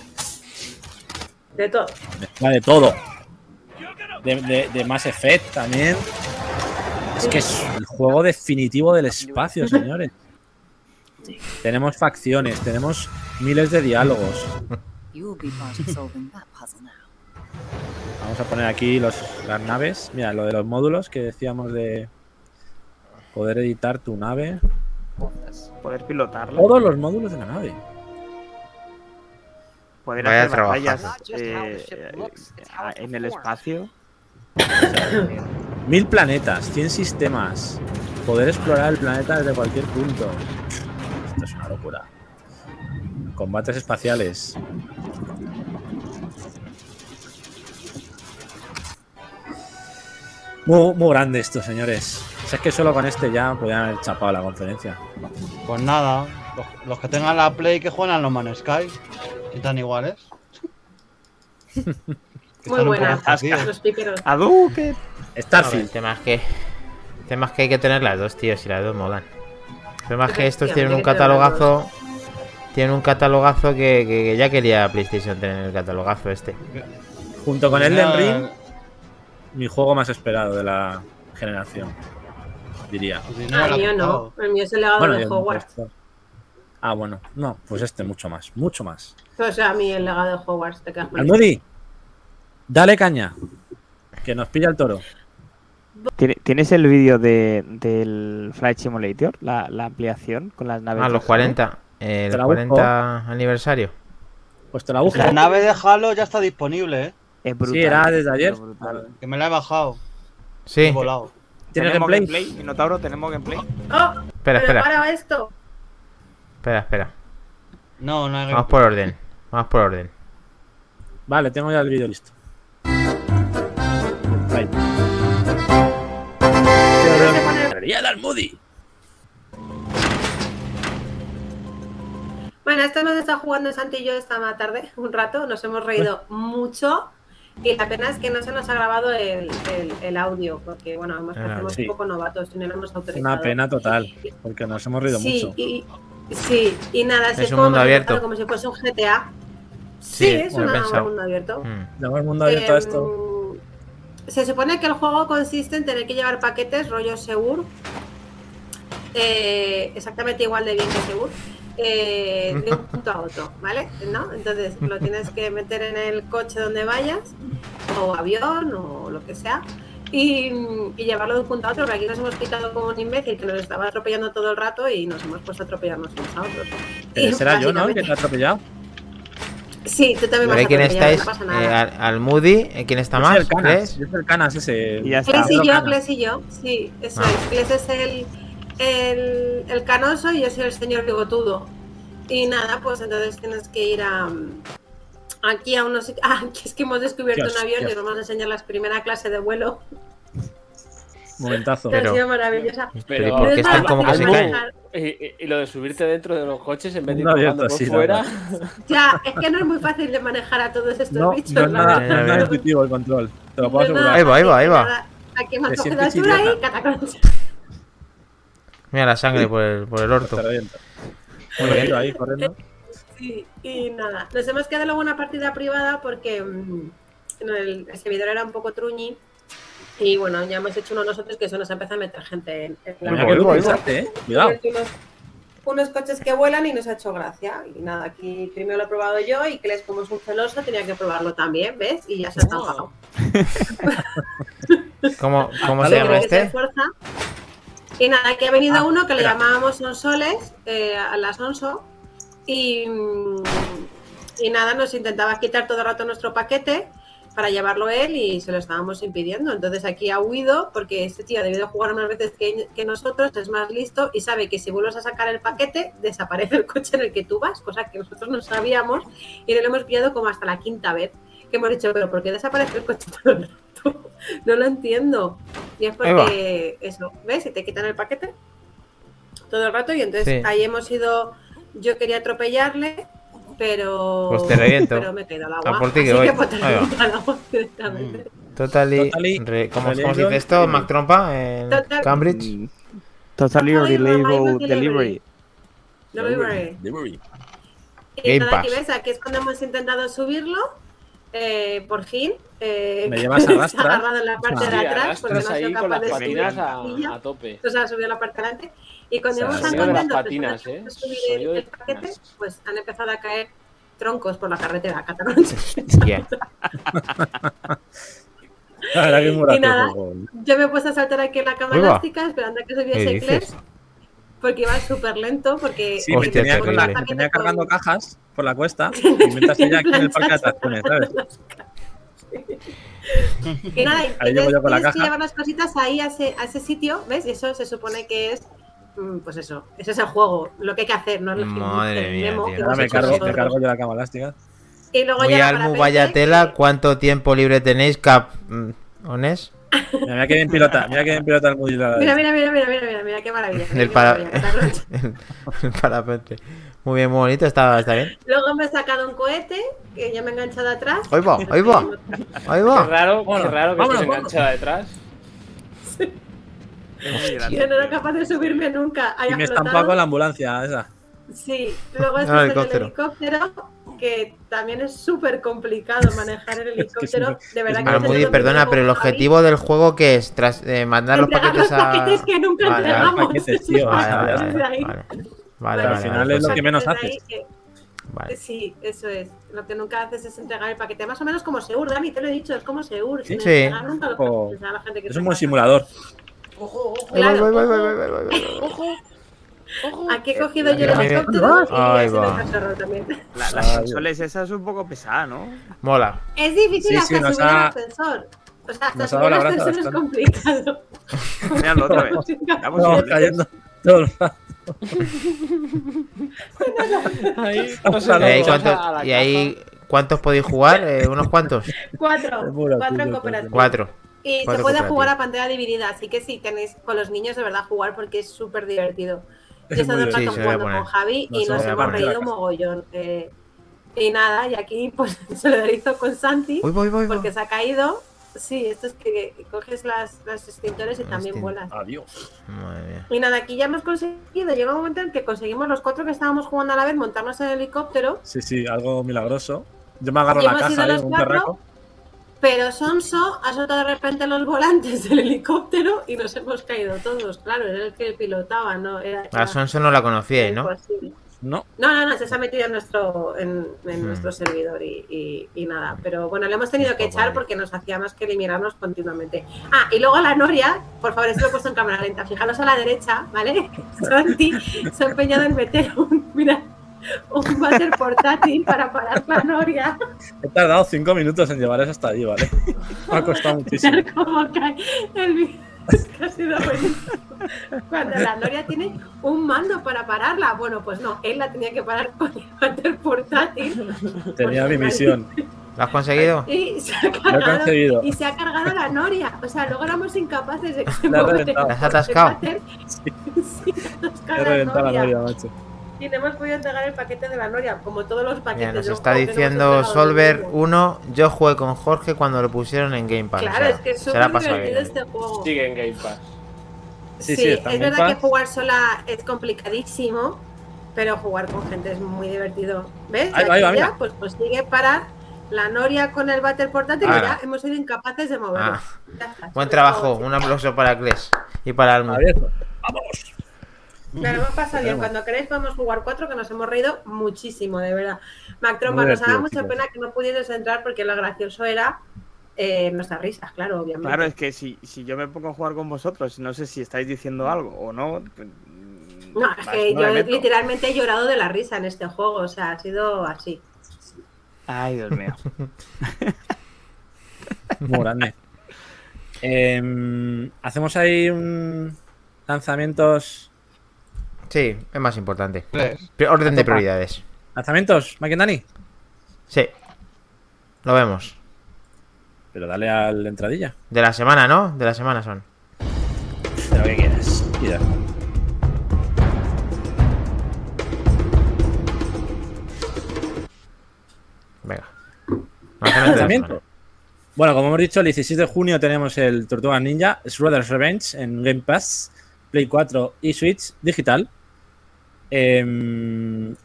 De todo. Mezcla de todo de, de, Mass Effect también. Es que es el juego definitivo del espacio, señores. Tenemos facciones, tenemos miles de diálogos. Vamos a poner aquí los, las naves. Mira, lo de los módulos que decíamos de poder editar tu nave. Poder pilotarla. Todos los módulos de la nave. Poder hacer batallas eh, en el espacio. Mil planetas, 100 sistemas. Poder explorar el planeta desde cualquier punto. Esto es una locura. Combates espaciales. Muy, muy grande esto, señores. Si es que solo con este ya podían haber chapado la conferencia. Pues nada, los, los que tengan la Play que juegan los ¿eh? Man Sky, y tan iguales. Muy buenas, los piqueros. Aduque. Starfield. El tema es que. El tema es que hay que tener las dos, tío, si las dos molan. El tema es que estos tienen un catalogazo. Tienen un catalogazo que, que- que ya quería PlayStation tener el catalogazo este. Junto con Elden Ring, mi juego más esperado de la generación. Diría. pues Ah, el mío no. El mío es el legado de Hogwarts. Ah, bueno. No, pues este mucho más. Mucho más. O sea, a mí el legado de Hogwarts te quedas. Almudi, dale caña. Que nos pilla el toro. ¿Tiene- ¿Tienes el vídeo de, del Flight Simulator? La, la ampliación con las naves. Ah, los Halo? 40. El Te la 40 aniversario. Pues te la busco. La nave de Halo ya está disponible, ¿eh? Es brutal. Sí, era desde ayer. Que me la he bajado. Sí. He volado. ¿Tienes ¿Tenemos gameplay? gameplay? Minotauro, ¿tenemos gameplay? ¡Oh! Espera, espera. para esto. Espera, espera. No, no hay Vamos por orden. Vamos por orden. Vale, tengo ya el vídeo listo. Ahí. Galería Bueno, esto nos está jugando Santi y yo esta tarde, un rato, nos hemos reído mucho y la pena es que no se nos ha grabado el, el- el audio, porque bueno, que Ah, sí. un poco novatos y no lo hemos autorizado. Una pena total, porque nos hemos reído Sí, mucho. y, sí, y nada, Es un como mundo hemos abierto. como si fuese un GTA. Sí, Sí, es un mundo abierto. Mm. El mundo abierto a Em, esto. Se supone que el juego consiste en tener que llevar paquetes rollo Segur. eh, exactamente igual de bien que Segur. Eh, de un punto a otro, ¿vale? ¿No? Entonces lo tienes que meter en el coche donde vayas, o avión, o lo que sea, y, y llevarlo de un punto a otro. Porque aquí nos hemos picado como un imbécil que nos estaba atropellando todo el rato y nos hemos puesto a atropellarnos unos a otros. Pero Y será yo, ¿no? El que te ha atropellado. Sí, tú también vas ¿Pero a quién atropellar, estáis? no pasa Eh, nada. al, al Moody, ¿eh? ¿quién está Yo soy más? el Canas. ¿Crees? Yo soy el Canas ese. Y ya está. Cles y yo. Cles y yo, sí, eso Ah. es. Cles es el, el, el canoso y yo soy el señor bigotudo. Y nada, pues entonces tienes que ir a aquí a unos Ah, que es que hemos descubierto Dios, un avión Dios. y os vamos a enseñar la primera clase de vuelo. Momentazo. Que ha Pero- sido maravillosa. Pero ¿y Pero- por qué No es están como que se caen? Y, y- y lo de subirte dentro de los coches en vez de ir colgando por sí, la fuera. Ya, es que no es muy fácil de manejar a todos estos No, bichos. no es la nada, verdad. no es nada intuitivo el control. Te lo puedo No es asegurar. nada Ahí va, ahí va, ahí va. Aquí la altura y idiota. Mira la sangre por el, por el orto. Muy bien, ahí corriendo. Sí, y nada, nos hemos quedado luego una partida privada porque mm, no, el, el servidor era un poco truñi y bueno, ya hemos hecho uno nosotros que eso nos empezó a meter gente en, en la eh. Cuidado. unos, unos coches que vuelan y nos ha hecho gracia. Y nada, aquí primero lo he probado yo y que les como es un celoso tenía que probarlo también, ¿ves? Y ya se ha estampado. ¿Cómo, cómo se llama este? Y nada, aquí ha venido Ah, uno que le llamábamos Sonsoles, eh, a las Onso, y, y nada, nos intentaba quitar todo el rato nuestro paquete para llevarlo él y se lo estábamos impidiendo. Entonces aquí ha huido porque este tío ha debido jugar más veces que, que nosotros, es más listo y sabe que si vuelves a sacar el paquete, desaparece el coche en el que tú vas, cosa que nosotros no sabíamos y no lo hemos pillado como hasta la quinta vez. Que hemos dicho, pero ¿por qué desaparece el coche todo el rato? No lo entiendo. Y es porque eso, ¿ves? Si te quitan el paquete todo el rato y entonces Sí. ahí hemos ido, yo quería atropellarle, pero, Pues te reviento. pero me quedo al agua. A por ti que Así voy. pues te reviento al agua directamente. Totally. Totally re- ¿cómo, cómo se dice esto? Mac Trompa en Total- Cambridge. Mm, Totally Reliable Delivery. Delivery. Delivery. Y nada, aquí ves, aquí es cuando hemos intentado subirlo. Eh, por fin. Eh, Me llevas a se ha arrastrar. agarrado en la parte de atrás porque no arrastras ha sido capaz de subir patinas a, a tope. Entonces ha subido la parte delante. Y cuando hemos de las contentos patinas, de ¿eh? subir el, de el paquete, pues han empezado a caer troncos por la carretera Cataluña. Y nada. juego. Yo me he puesto a saltar aquí en la cama elástica esperando a que ¿Qué subiese dices? Porque iba súper lento porque Sí, me Hostia, tenía, con la- me tenía cargando cajas por la cuesta y mientras ella aquí en el parque de atracciones, ¿sabes? Y nada, y Ahí llego yo con la tienes que caja. llevar las cositas ahí a ese, a ese sitio, ¿ves? Y eso se supone que es, mm, pues eso, ese es el juego, lo que hay que hacer, no es el Madre el mía, demo tío. me cargo, me cargo yo la cama elástica. Y luego Muy ya almu, vaya tela. ¿Cuánto tiempo libre tenéis, Cap? mm, ¿Ones? Mira, mira que bien pilota, mira que bien pilota el. Mira, mira, mira, mira, mira, mira, mira, qué maravilla. El, para... el parapente. Muy bien, muy bonito, está, está bien. Luego me he sacado un cohete, que ya me he enganchado atrás. Ahí va, ahí va. Ahí Qué va. raro, qué Vámonos, raro que vámonos, enganchada detrás. Yo no era capaz de subirme nunca. Y me estampaba con la ambulancia esa. Sí, luego Ah, está el helicóptero. helicóptero, que también es súper complicado manejar el helicóptero. de verdad que dónde perdona, pero el Javi. objetivo del juego que es tras eh, mandar los paquetes los a. paquetes que nunca Vale, entregamos. paquetes, tío, Vale, vale, vale, ahí. vale. Vale, Vale, vale, al final vale, es lo que menos haces. que- vale. Sí, eso es. Lo que nunca haces es entregar el paquete. Más o menos como Seur, Dani, te lo he dicho, es como Seur. Sí. sin Sí. entregar nunca los O- a la gente que Es un buen simulador. Claro. Voy, voy, voy, voy, voy, voy, Aquí he cogido yo el helicóptero y el cachorro también. La, la consoles esa es un poco pesada, ¿no? Mola. Es difícil Sí, hasta sí, nos subir el ha- ascensor. O sea, hasta subir brasa ascensor es complicado. Míralo otra vez. Vamos Vamos a cayendo todo el rato. Ahí, no a sé, ¿Y ahí, cuántos- la y ahí cuántos podéis jugar? Eh, ¿Unos cuantos? Cuatro. Cuatro en. Cuatro. Y se puede jugar a pantalla dividida, así que sí, tenéis con los niños de verdad jugar porque es súper divertido. Yo Es rato. Sí, jugando con Javi No y nos hemos reído mogollón. Eh, y nada, y aquí pues solidarizo con Santi voy, voy, voy. porque se ha caído. Sí, esto es que coges las, las extintores y también vuelas. Adiós. Madre mía. Y nada, aquí ya hemos conseguido, llega un momento en que conseguimos los cuatro que estábamos jugando a la vez montarnos en el helicóptero, Sí, sí, algo milagroso. Yo me agarro Y la caja ahí, los un cuatro. perraco. Pero Sonso ha soltado de repente los volantes del helicóptero y nos hemos caído todos. Claro, era el que pilotaba, ¿no? Era, A era Sonso no la conocíais, ¿no? imposible. No, No, no, no, se ha metido en nuestro, en, en Hmm. nuestro servidor y, y- y nada. Pero bueno, le hemos tenido que echar porque nos hacía más que eliminarnos continuamente. Ah, y luego a la Noria, por favor, esto lo he puesto en cámara lenta. Fijaros a la derecha, ¿vale? Santi se ha empeñado en meter un, mira, un váter portátil para parar la Noria. He tardado cinco minutos en llevar eso hasta allí, ¿vale? Me ha costado muchísimo. Ver cómo cae el vídeo. Es que ha sido buenísimo. Cuando la Noria tiene un mando para pararla. Bueno, pues no, él la tenía que parar con el portátil. Tenía mi misión. ¿Lo has conseguido? Y se ha Lo he cargado, conseguido. y se ha cargado la Noria. O sea, luego éramos incapaces de que se La he moviera reventado. ¿La has atascado? Sí, se ha atascado He la reventado la noria, macho. Y no hemos podido entregar el paquete de la Noria, como todos los paquetes. Mira, nos está diciendo Solver ninguno. 1. Yo jugué con Jorge cuando lo pusieron en Game Pass. o Claro, sea, es que es súper divertido este juego. Sigue en Game Pass. Sí, Sí, sí, está es en verdad Game que jugar sola es complicadísimo, pero jugar con gente es muy divertido. ¿Ves? Ahí ahí ya, mira. pues consigue parar la Noria con el váter portátil y Ah. ya hemos sido incapaces de moverlo. Ah. Buen trabajo. Un aplauso para Kles y para. Abierto. Vamos. Me lo hemos pasado bien. Cuando queréis podemos jugar cuatro, que nos hemos reído muchísimo, de verdad. Mac Trompa, nos da divertido, mucha pena que no pudieras entrar porque lo gracioso era eh, nuestras risas, claro, obviamente. Claro, es que si, si yo me pongo a jugar con vosotros, no sé si estáis diciendo algo o no. pues, No, es que no yo literalmente he llorado de la risa en este juego, o sea, ha sido así. Ay, Dios mío. Muy grande. Em, Hacemos ahí un lanzamientos. Sí, es más importante. Tres. Pri- Orden de prioridades. ¿Lanzamientos, Mike and Dani? Sí. Lo vemos. Pero dale a la entradilla. De la semana, ¿no? De la semana son. De lo que quieras. Y ya. Venga. Lanzamiento. Bueno, como hemos dicho, el 16 de junio tenemos el Tortuga Ninja Shredder's Revenge en Game Pass, Play 4 y Switch digital. Em,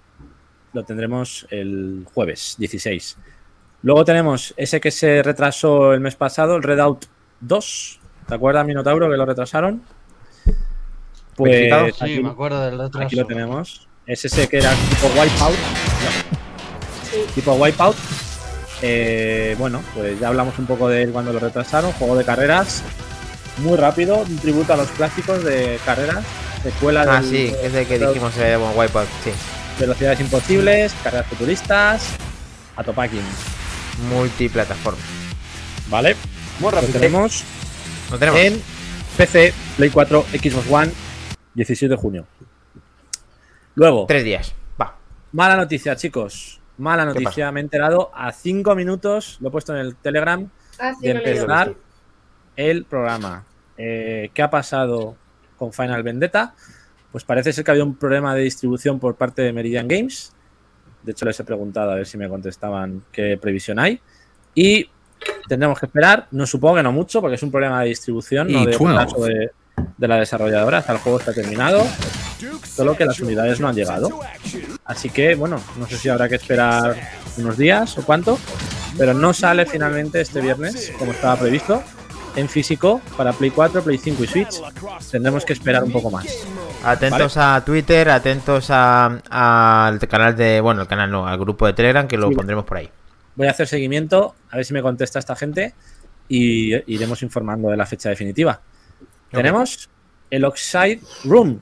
lo tendremos el jueves 16. Luego tenemos ese que se retrasó el mes pasado, el Redout 2. ¿Te acuerdas, Minotauro, que lo retrasaron? Pues Sí, aquí, me acuerdo del retraso. aquí lo tenemos. Es ese que era tipo Wipeout. Sí. tipo Wipeout. Eh, bueno, pues ya hablamos un poco de él cuando lo retrasaron. Juego de carreras muy rápido, un tributo a los clásicos de carreras, secuela Ah, del- sí, es el que de- dijimos eh, bueno, Wipeout. Sí. Velocidades imposibles, carreras futuristas, Atopacking. Multiplataforma. ¿Vale? Muy Lo rápido. tenemos ¿Lo tenemos? en PC, Play 4, Xbox One, 17 de junio. Luego, Tres días. Va. mala noticia, chicos. Mala ¿Qué noticia, me he enterado a 5 minutos, lo he puesto en el Telegram, Ah, sí, de lo empezar el programa. Eh, ¿Qué ha pasado con Final Vendetta? Pues parece ser que había un problema de distribución por parte de Meridian Games. De hecho, les he preguntado a ver si me contestaban qué previsión hay. Y tendremos que esperar, no supongo que no mucho, porque es un problema de distribución, no de, de, de la desarrolladora. Hasta el juego está terminado, solo que las unidades no han llegado. Así que, bueno, no sé si habrá que esperar unos días o cuánto, pero no sale finalmente este viernes, como estaba previsto, en físico para Play 4, Play 5 y Switch. Tendremos que esperar un poco más. Atentos a Twitter, atentos al canal de, bueno, el canal no, al grupo de Telegram que lo pondremos por ahí. Voy a hacer seguimiento, a ver si me contesta esta gente y iremos informando de la fecha definitiva. Tenemos el Oxide Room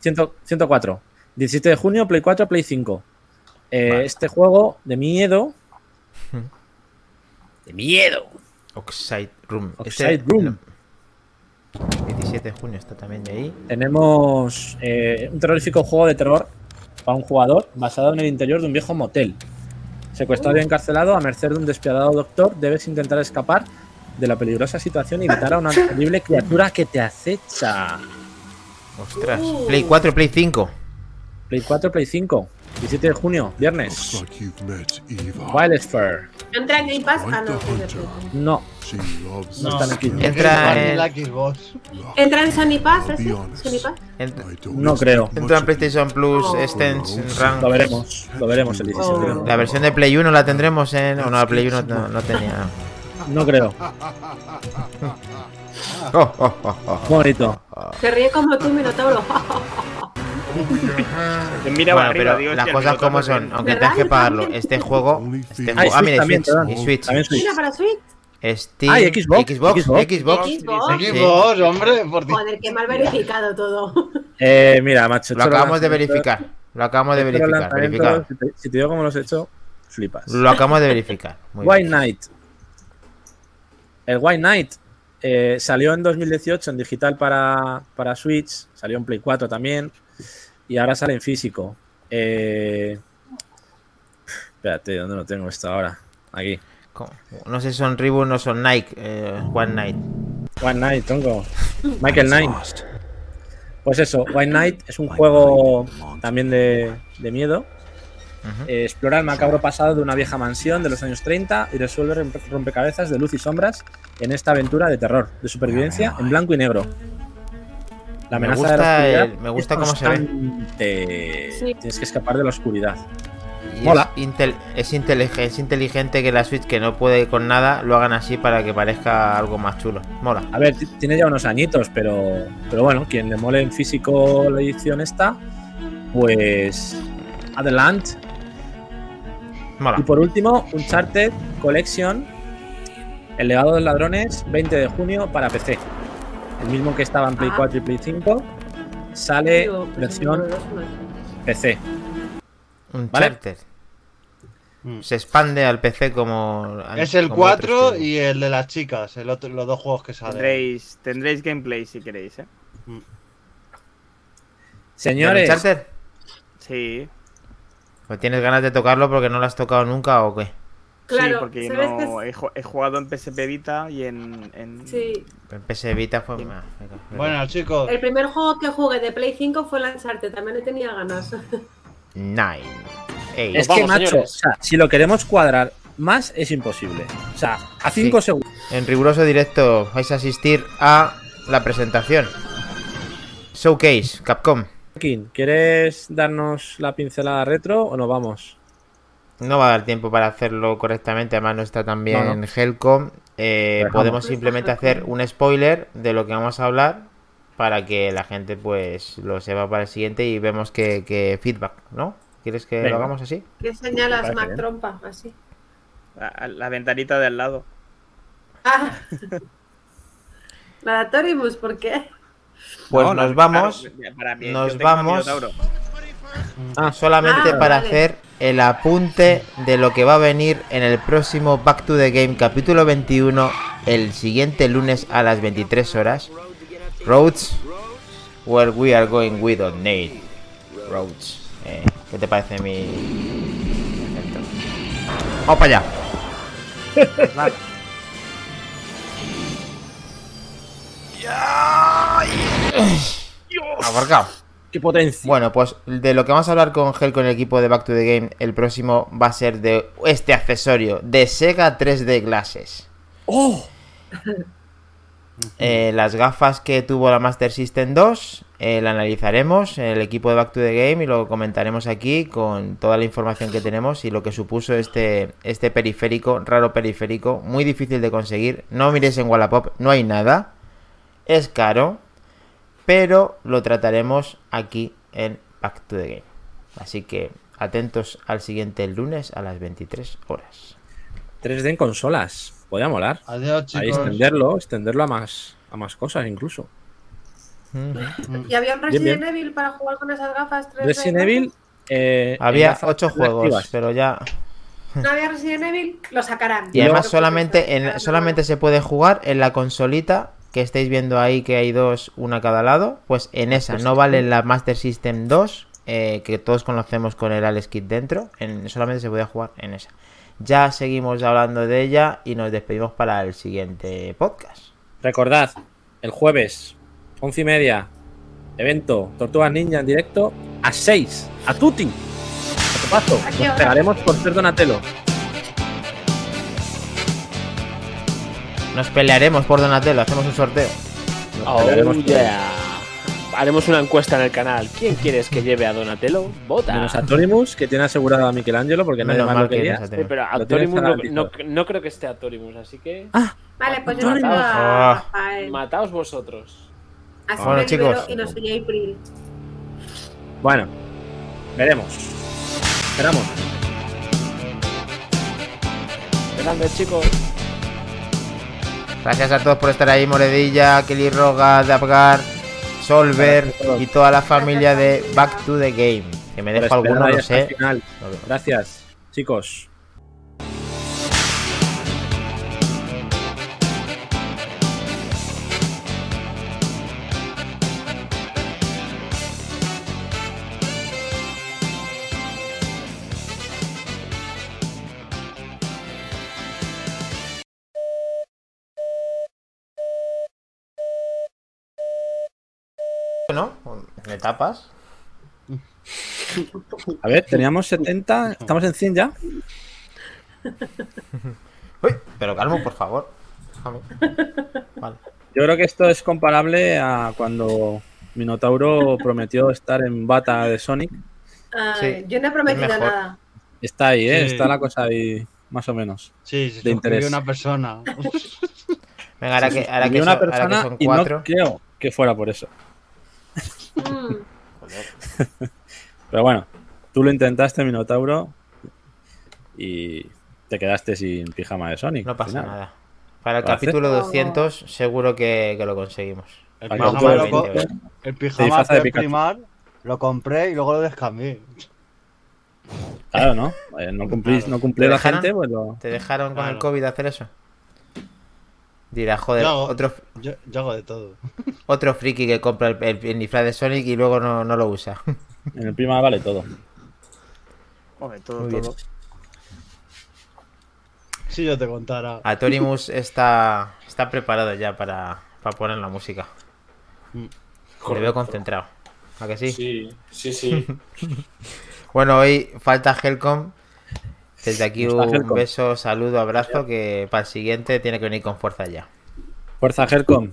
104, 17 de junio, Play 4, Play 5. Eh, este juego de miedo. De miedo. Oxide Room. Oxide este Room. 17 de junio está también de ahí. Tenemos eh, un terrorífico juego de terror para un jugador basado en el interior de un viejo motel. Secuestrado y encarcelado a merced de un despiadado doctor, debes intentar escapar de la peligrosa situación y evitar a una terrible criatura que te acecha. Ostras. Play 4, Play 5. Play 4, Play 5. 17 de junio, viernes. Wildsphere. ¿Entra en Game Pass? Ah, no. No. No está en aquí. Entra en. ¿Entra en Sony Pass ese? ¿Sony Pass? No creo. Entra en PlayStation Plus Rank. Lo veremos. Lo veremos el 17 La versión de Play 1 la tendremos en. O no, la Play 1 no, no tenía. No creo. Oh, oh, oh, oh. Bonito. Se ríe como tú, Minotauro. Mira Bueno, arriba, pero digo, las cosas como son, aunque tengas que pagarlo. Este juego. Este Ah, juego ah, Switch mira, y también, Switch, Switch. También Switch. Mira, para Switch. Steam, Ah, Xbox, Xbox, Xbox. Xbox. Xbox. Sí. Xbox, hombre, por Dios. Joder, qué mal verificado todo. Eh, mira, macho. Lo acabamos de verificar. Lo acabamos de lo verificar. Si te, si te digo cómo los he hecho, flipas. Lo acabamos de verificar. Muy White bien. Knight. El White Knight eh, salió en 2018 en digital para, para Switch, salió en Play 4 también, y ahora sale en físico. Eh, espérate, ¿dónde lo tengo esto ahora? Aquí. ¿Cómo? No sé si son Reebok no son Nike. Eh, One Night. White Knight, tronco. Michael Knight. Pues eso, White Knight es un juego también de, de miedo. Eh, explora el macabro pasado de una vieja mansión de los años 30 y resuelve rompe- rompecabezas de luz y sombras en esta aventura de terror, de supervivencia en blanco y negro. La Me amenaza gusta de la oscuridad el- me gusta es cómo se ve. Tienes que escapar de la oscuridad. Mola. Es, intel- es, intelige- es inteligente que la Switch, que no puede con nada, lo hagan así para que parezca algo más chulo. Mola. A ver, tiene ya unos añitos, pero, pero bueno, quien le mole en físico la edición esta, pues adelante. Mola. Y por último, Uncharted Collection, El legado de los ladrones, 20 de junio para PC. El mismo que estaba en Play Ah. 4 y Play 5, sale pues, versión. PC. Un ¿Vale? charter. Mm. Se expande al PC como. Es el como 4 otros que- y el de las chicas, el otro, los dos juegos que salen. Tendréis, tendréis gameplay si queréis, ¿eh? Señores, ¿El Uncharted? Sí, ¿O tienes ganas de tocarlo porque no lo has tocado nunca o qué? Claro, sí porque ¿sabes qué no, es? he, ju- he jugado en PSP Vita y en... en- Sí. En PS Vita fue. venga. Bueno, chicos, El primer juego que jugué de Play 5 fue Lanzarte, también le tenía ganas. Nine. Eight. es Nos que, vamos, macho, señores. o sea, si lo queremos cuadrar más, es imposible. O sea, a 5 Sí. segundos. En riguroso directo vais a asistir a la presentación. Showcase, Capcom. Joaquín, ¿quieres darnos la pincelada retro o nos vamos? No va a dar tiempo para hacerlo correctamente, además no está No, no. Helcom. Eh, podemos simplemente hacer un spoiler de lo que vamos a hablar para que la gente pues lo sepa para el siguiente y vemos que, que feedback, ¿no? ¿Quieres que Venga. lo hagamos así? ¿Qué señalas, parece Mac bien. Trompa? Así. la, la ventanita de al lado. Ah. La de Torimus, ¿por qué? Pues No, nos no, vamos claro, para mí, nos vamos. Ah, solamente Ah, para vale. hacer el apunte de lo que va a venir en el próximo Back to the Game capítulo 21 el siguiente lunes a las 23 horas. Roads, where we are going we don't need roads. Eh, ¿Qué te parece mi? Vamos para allá. Abarcado. ¡Qué potencia! Bueno, pues de lo que vamos a hablar con Gel con el equipo de Back to the Game, el próximo va a ser de este accesorio de Sega 3D Glasses. ¡Oh! Eh, las gafas que tuvo la Master System 2 eh, la analizaremos en el equipo de Back to the Game y lo comentaremos aquí con toda la información que tenemos y lo que supuso este, este periférico, raro periférico, muy difícil de conseguir. No miréis en Wallapop, no hay nada. Es caro, pero lo trataremos aquí en Back to the Game. Así que atentos al siguiente lunes a las 23 horas. 3D en consolas. Podría molar. Adiós, chicos. Ahí extenderlo, extenderlo a más, a más cosas incluso. ¿Y había un Resident Bien, Evil para jugar con esas gafas 3D? Resident Evil. eh, Había enlaza- 8 juegos, activas. pero ya... ¿No había Resident Evil? Lo sacarán. Y además solamente, en, solamente se puede jugar en la consolita que estáis viendo ahí que hay dos, una a cada lado. Pues en esa, no vale la Master System 2, eh, que todos conocemos con el Alex Kit dentro. En, solamente se puede jugar en esa. Ya seguimos hablando de ella y nos despedimos para el siguiente podcast. Recordad, el jueves, once y media, evento Tortugas Ninja en directo a 6, a Tutti. A. ¿A qué Nos pegaremos por ser Donatello. Nos pelearemos por Donatello, hacemos un sorteo. Nos Oh, yeah. Haremos una encuesta en el canal. ¿Quién quieres que lleve a Donatello? Vota. Menos a Torimus, que tiene asegurado a Michelangelo porque nadie más mal lo que quería. Sí, pero a Lo tienes Torimus no, no- no creo que esté a Torimus, así que Vale, pues yo Mataos. Ah. a mataos vosotros. Así Bueno, chicos. y no soy April. Bueno, veremos. Esperamos. Grande, chicos. Gracias a todos por estar ahí, Moredilla, Kelly Roga, Dabgar, Solver y toda la familia de Back to the Game. Que me dejo alguno, sé. Lo veo. Gracias, chicos. ¿Me tapas? A ver, teníamos 70, estamos en 100 ya. Uy, pero calmo, por favor. Vale. Yo creo que esto es comparable a cuando Minotauro prometió estar en bata de Sonic. Sí, yo no he prometido nada. Está ahí, ¿eh? Sí. Está la cosa ahí, más o menos. Sí, se De interés. una persona. Venga, ahora que, ahora que, una son, ahora que persona son y cuatro. no creo que fuera por eso. Mm. Pero bueno, tú lo intentaste, Minotauro, y te quedaste sin pijama de Sonic. No pasa nada. Para el ¿Lo haces? capítulo No. 200 seguro que, que lo conseguimos. El que pijama, lo, veas. co- 20, el pijama de primar, lo compré y luego lo descambié. Claro, ¿no? Eh, no cumplís, no cumplí ¿Te la dejaron? gente, pues lo... ¿Te dejaron con el. COVID hacer eso? Dirá, joder, Yo hago- otro, Yo, yo hago de todo. otro friki que compra el, el, el disfraz de Sonic y luego no, no lo usa. En el prima vale todo. Hombre, todo, Muy bien. todo. Si yo te contara. Atorimus está, está preparado ya para, para poner la música. Le veo concentrado. ¿A que sí? Sí, sí, sí. Bueno, hoy falta Helcom. Desde aquí un beso, saludo, abrazo, que para el siguiente tiene que venir con fuerza ya. Fuerza, Helcom.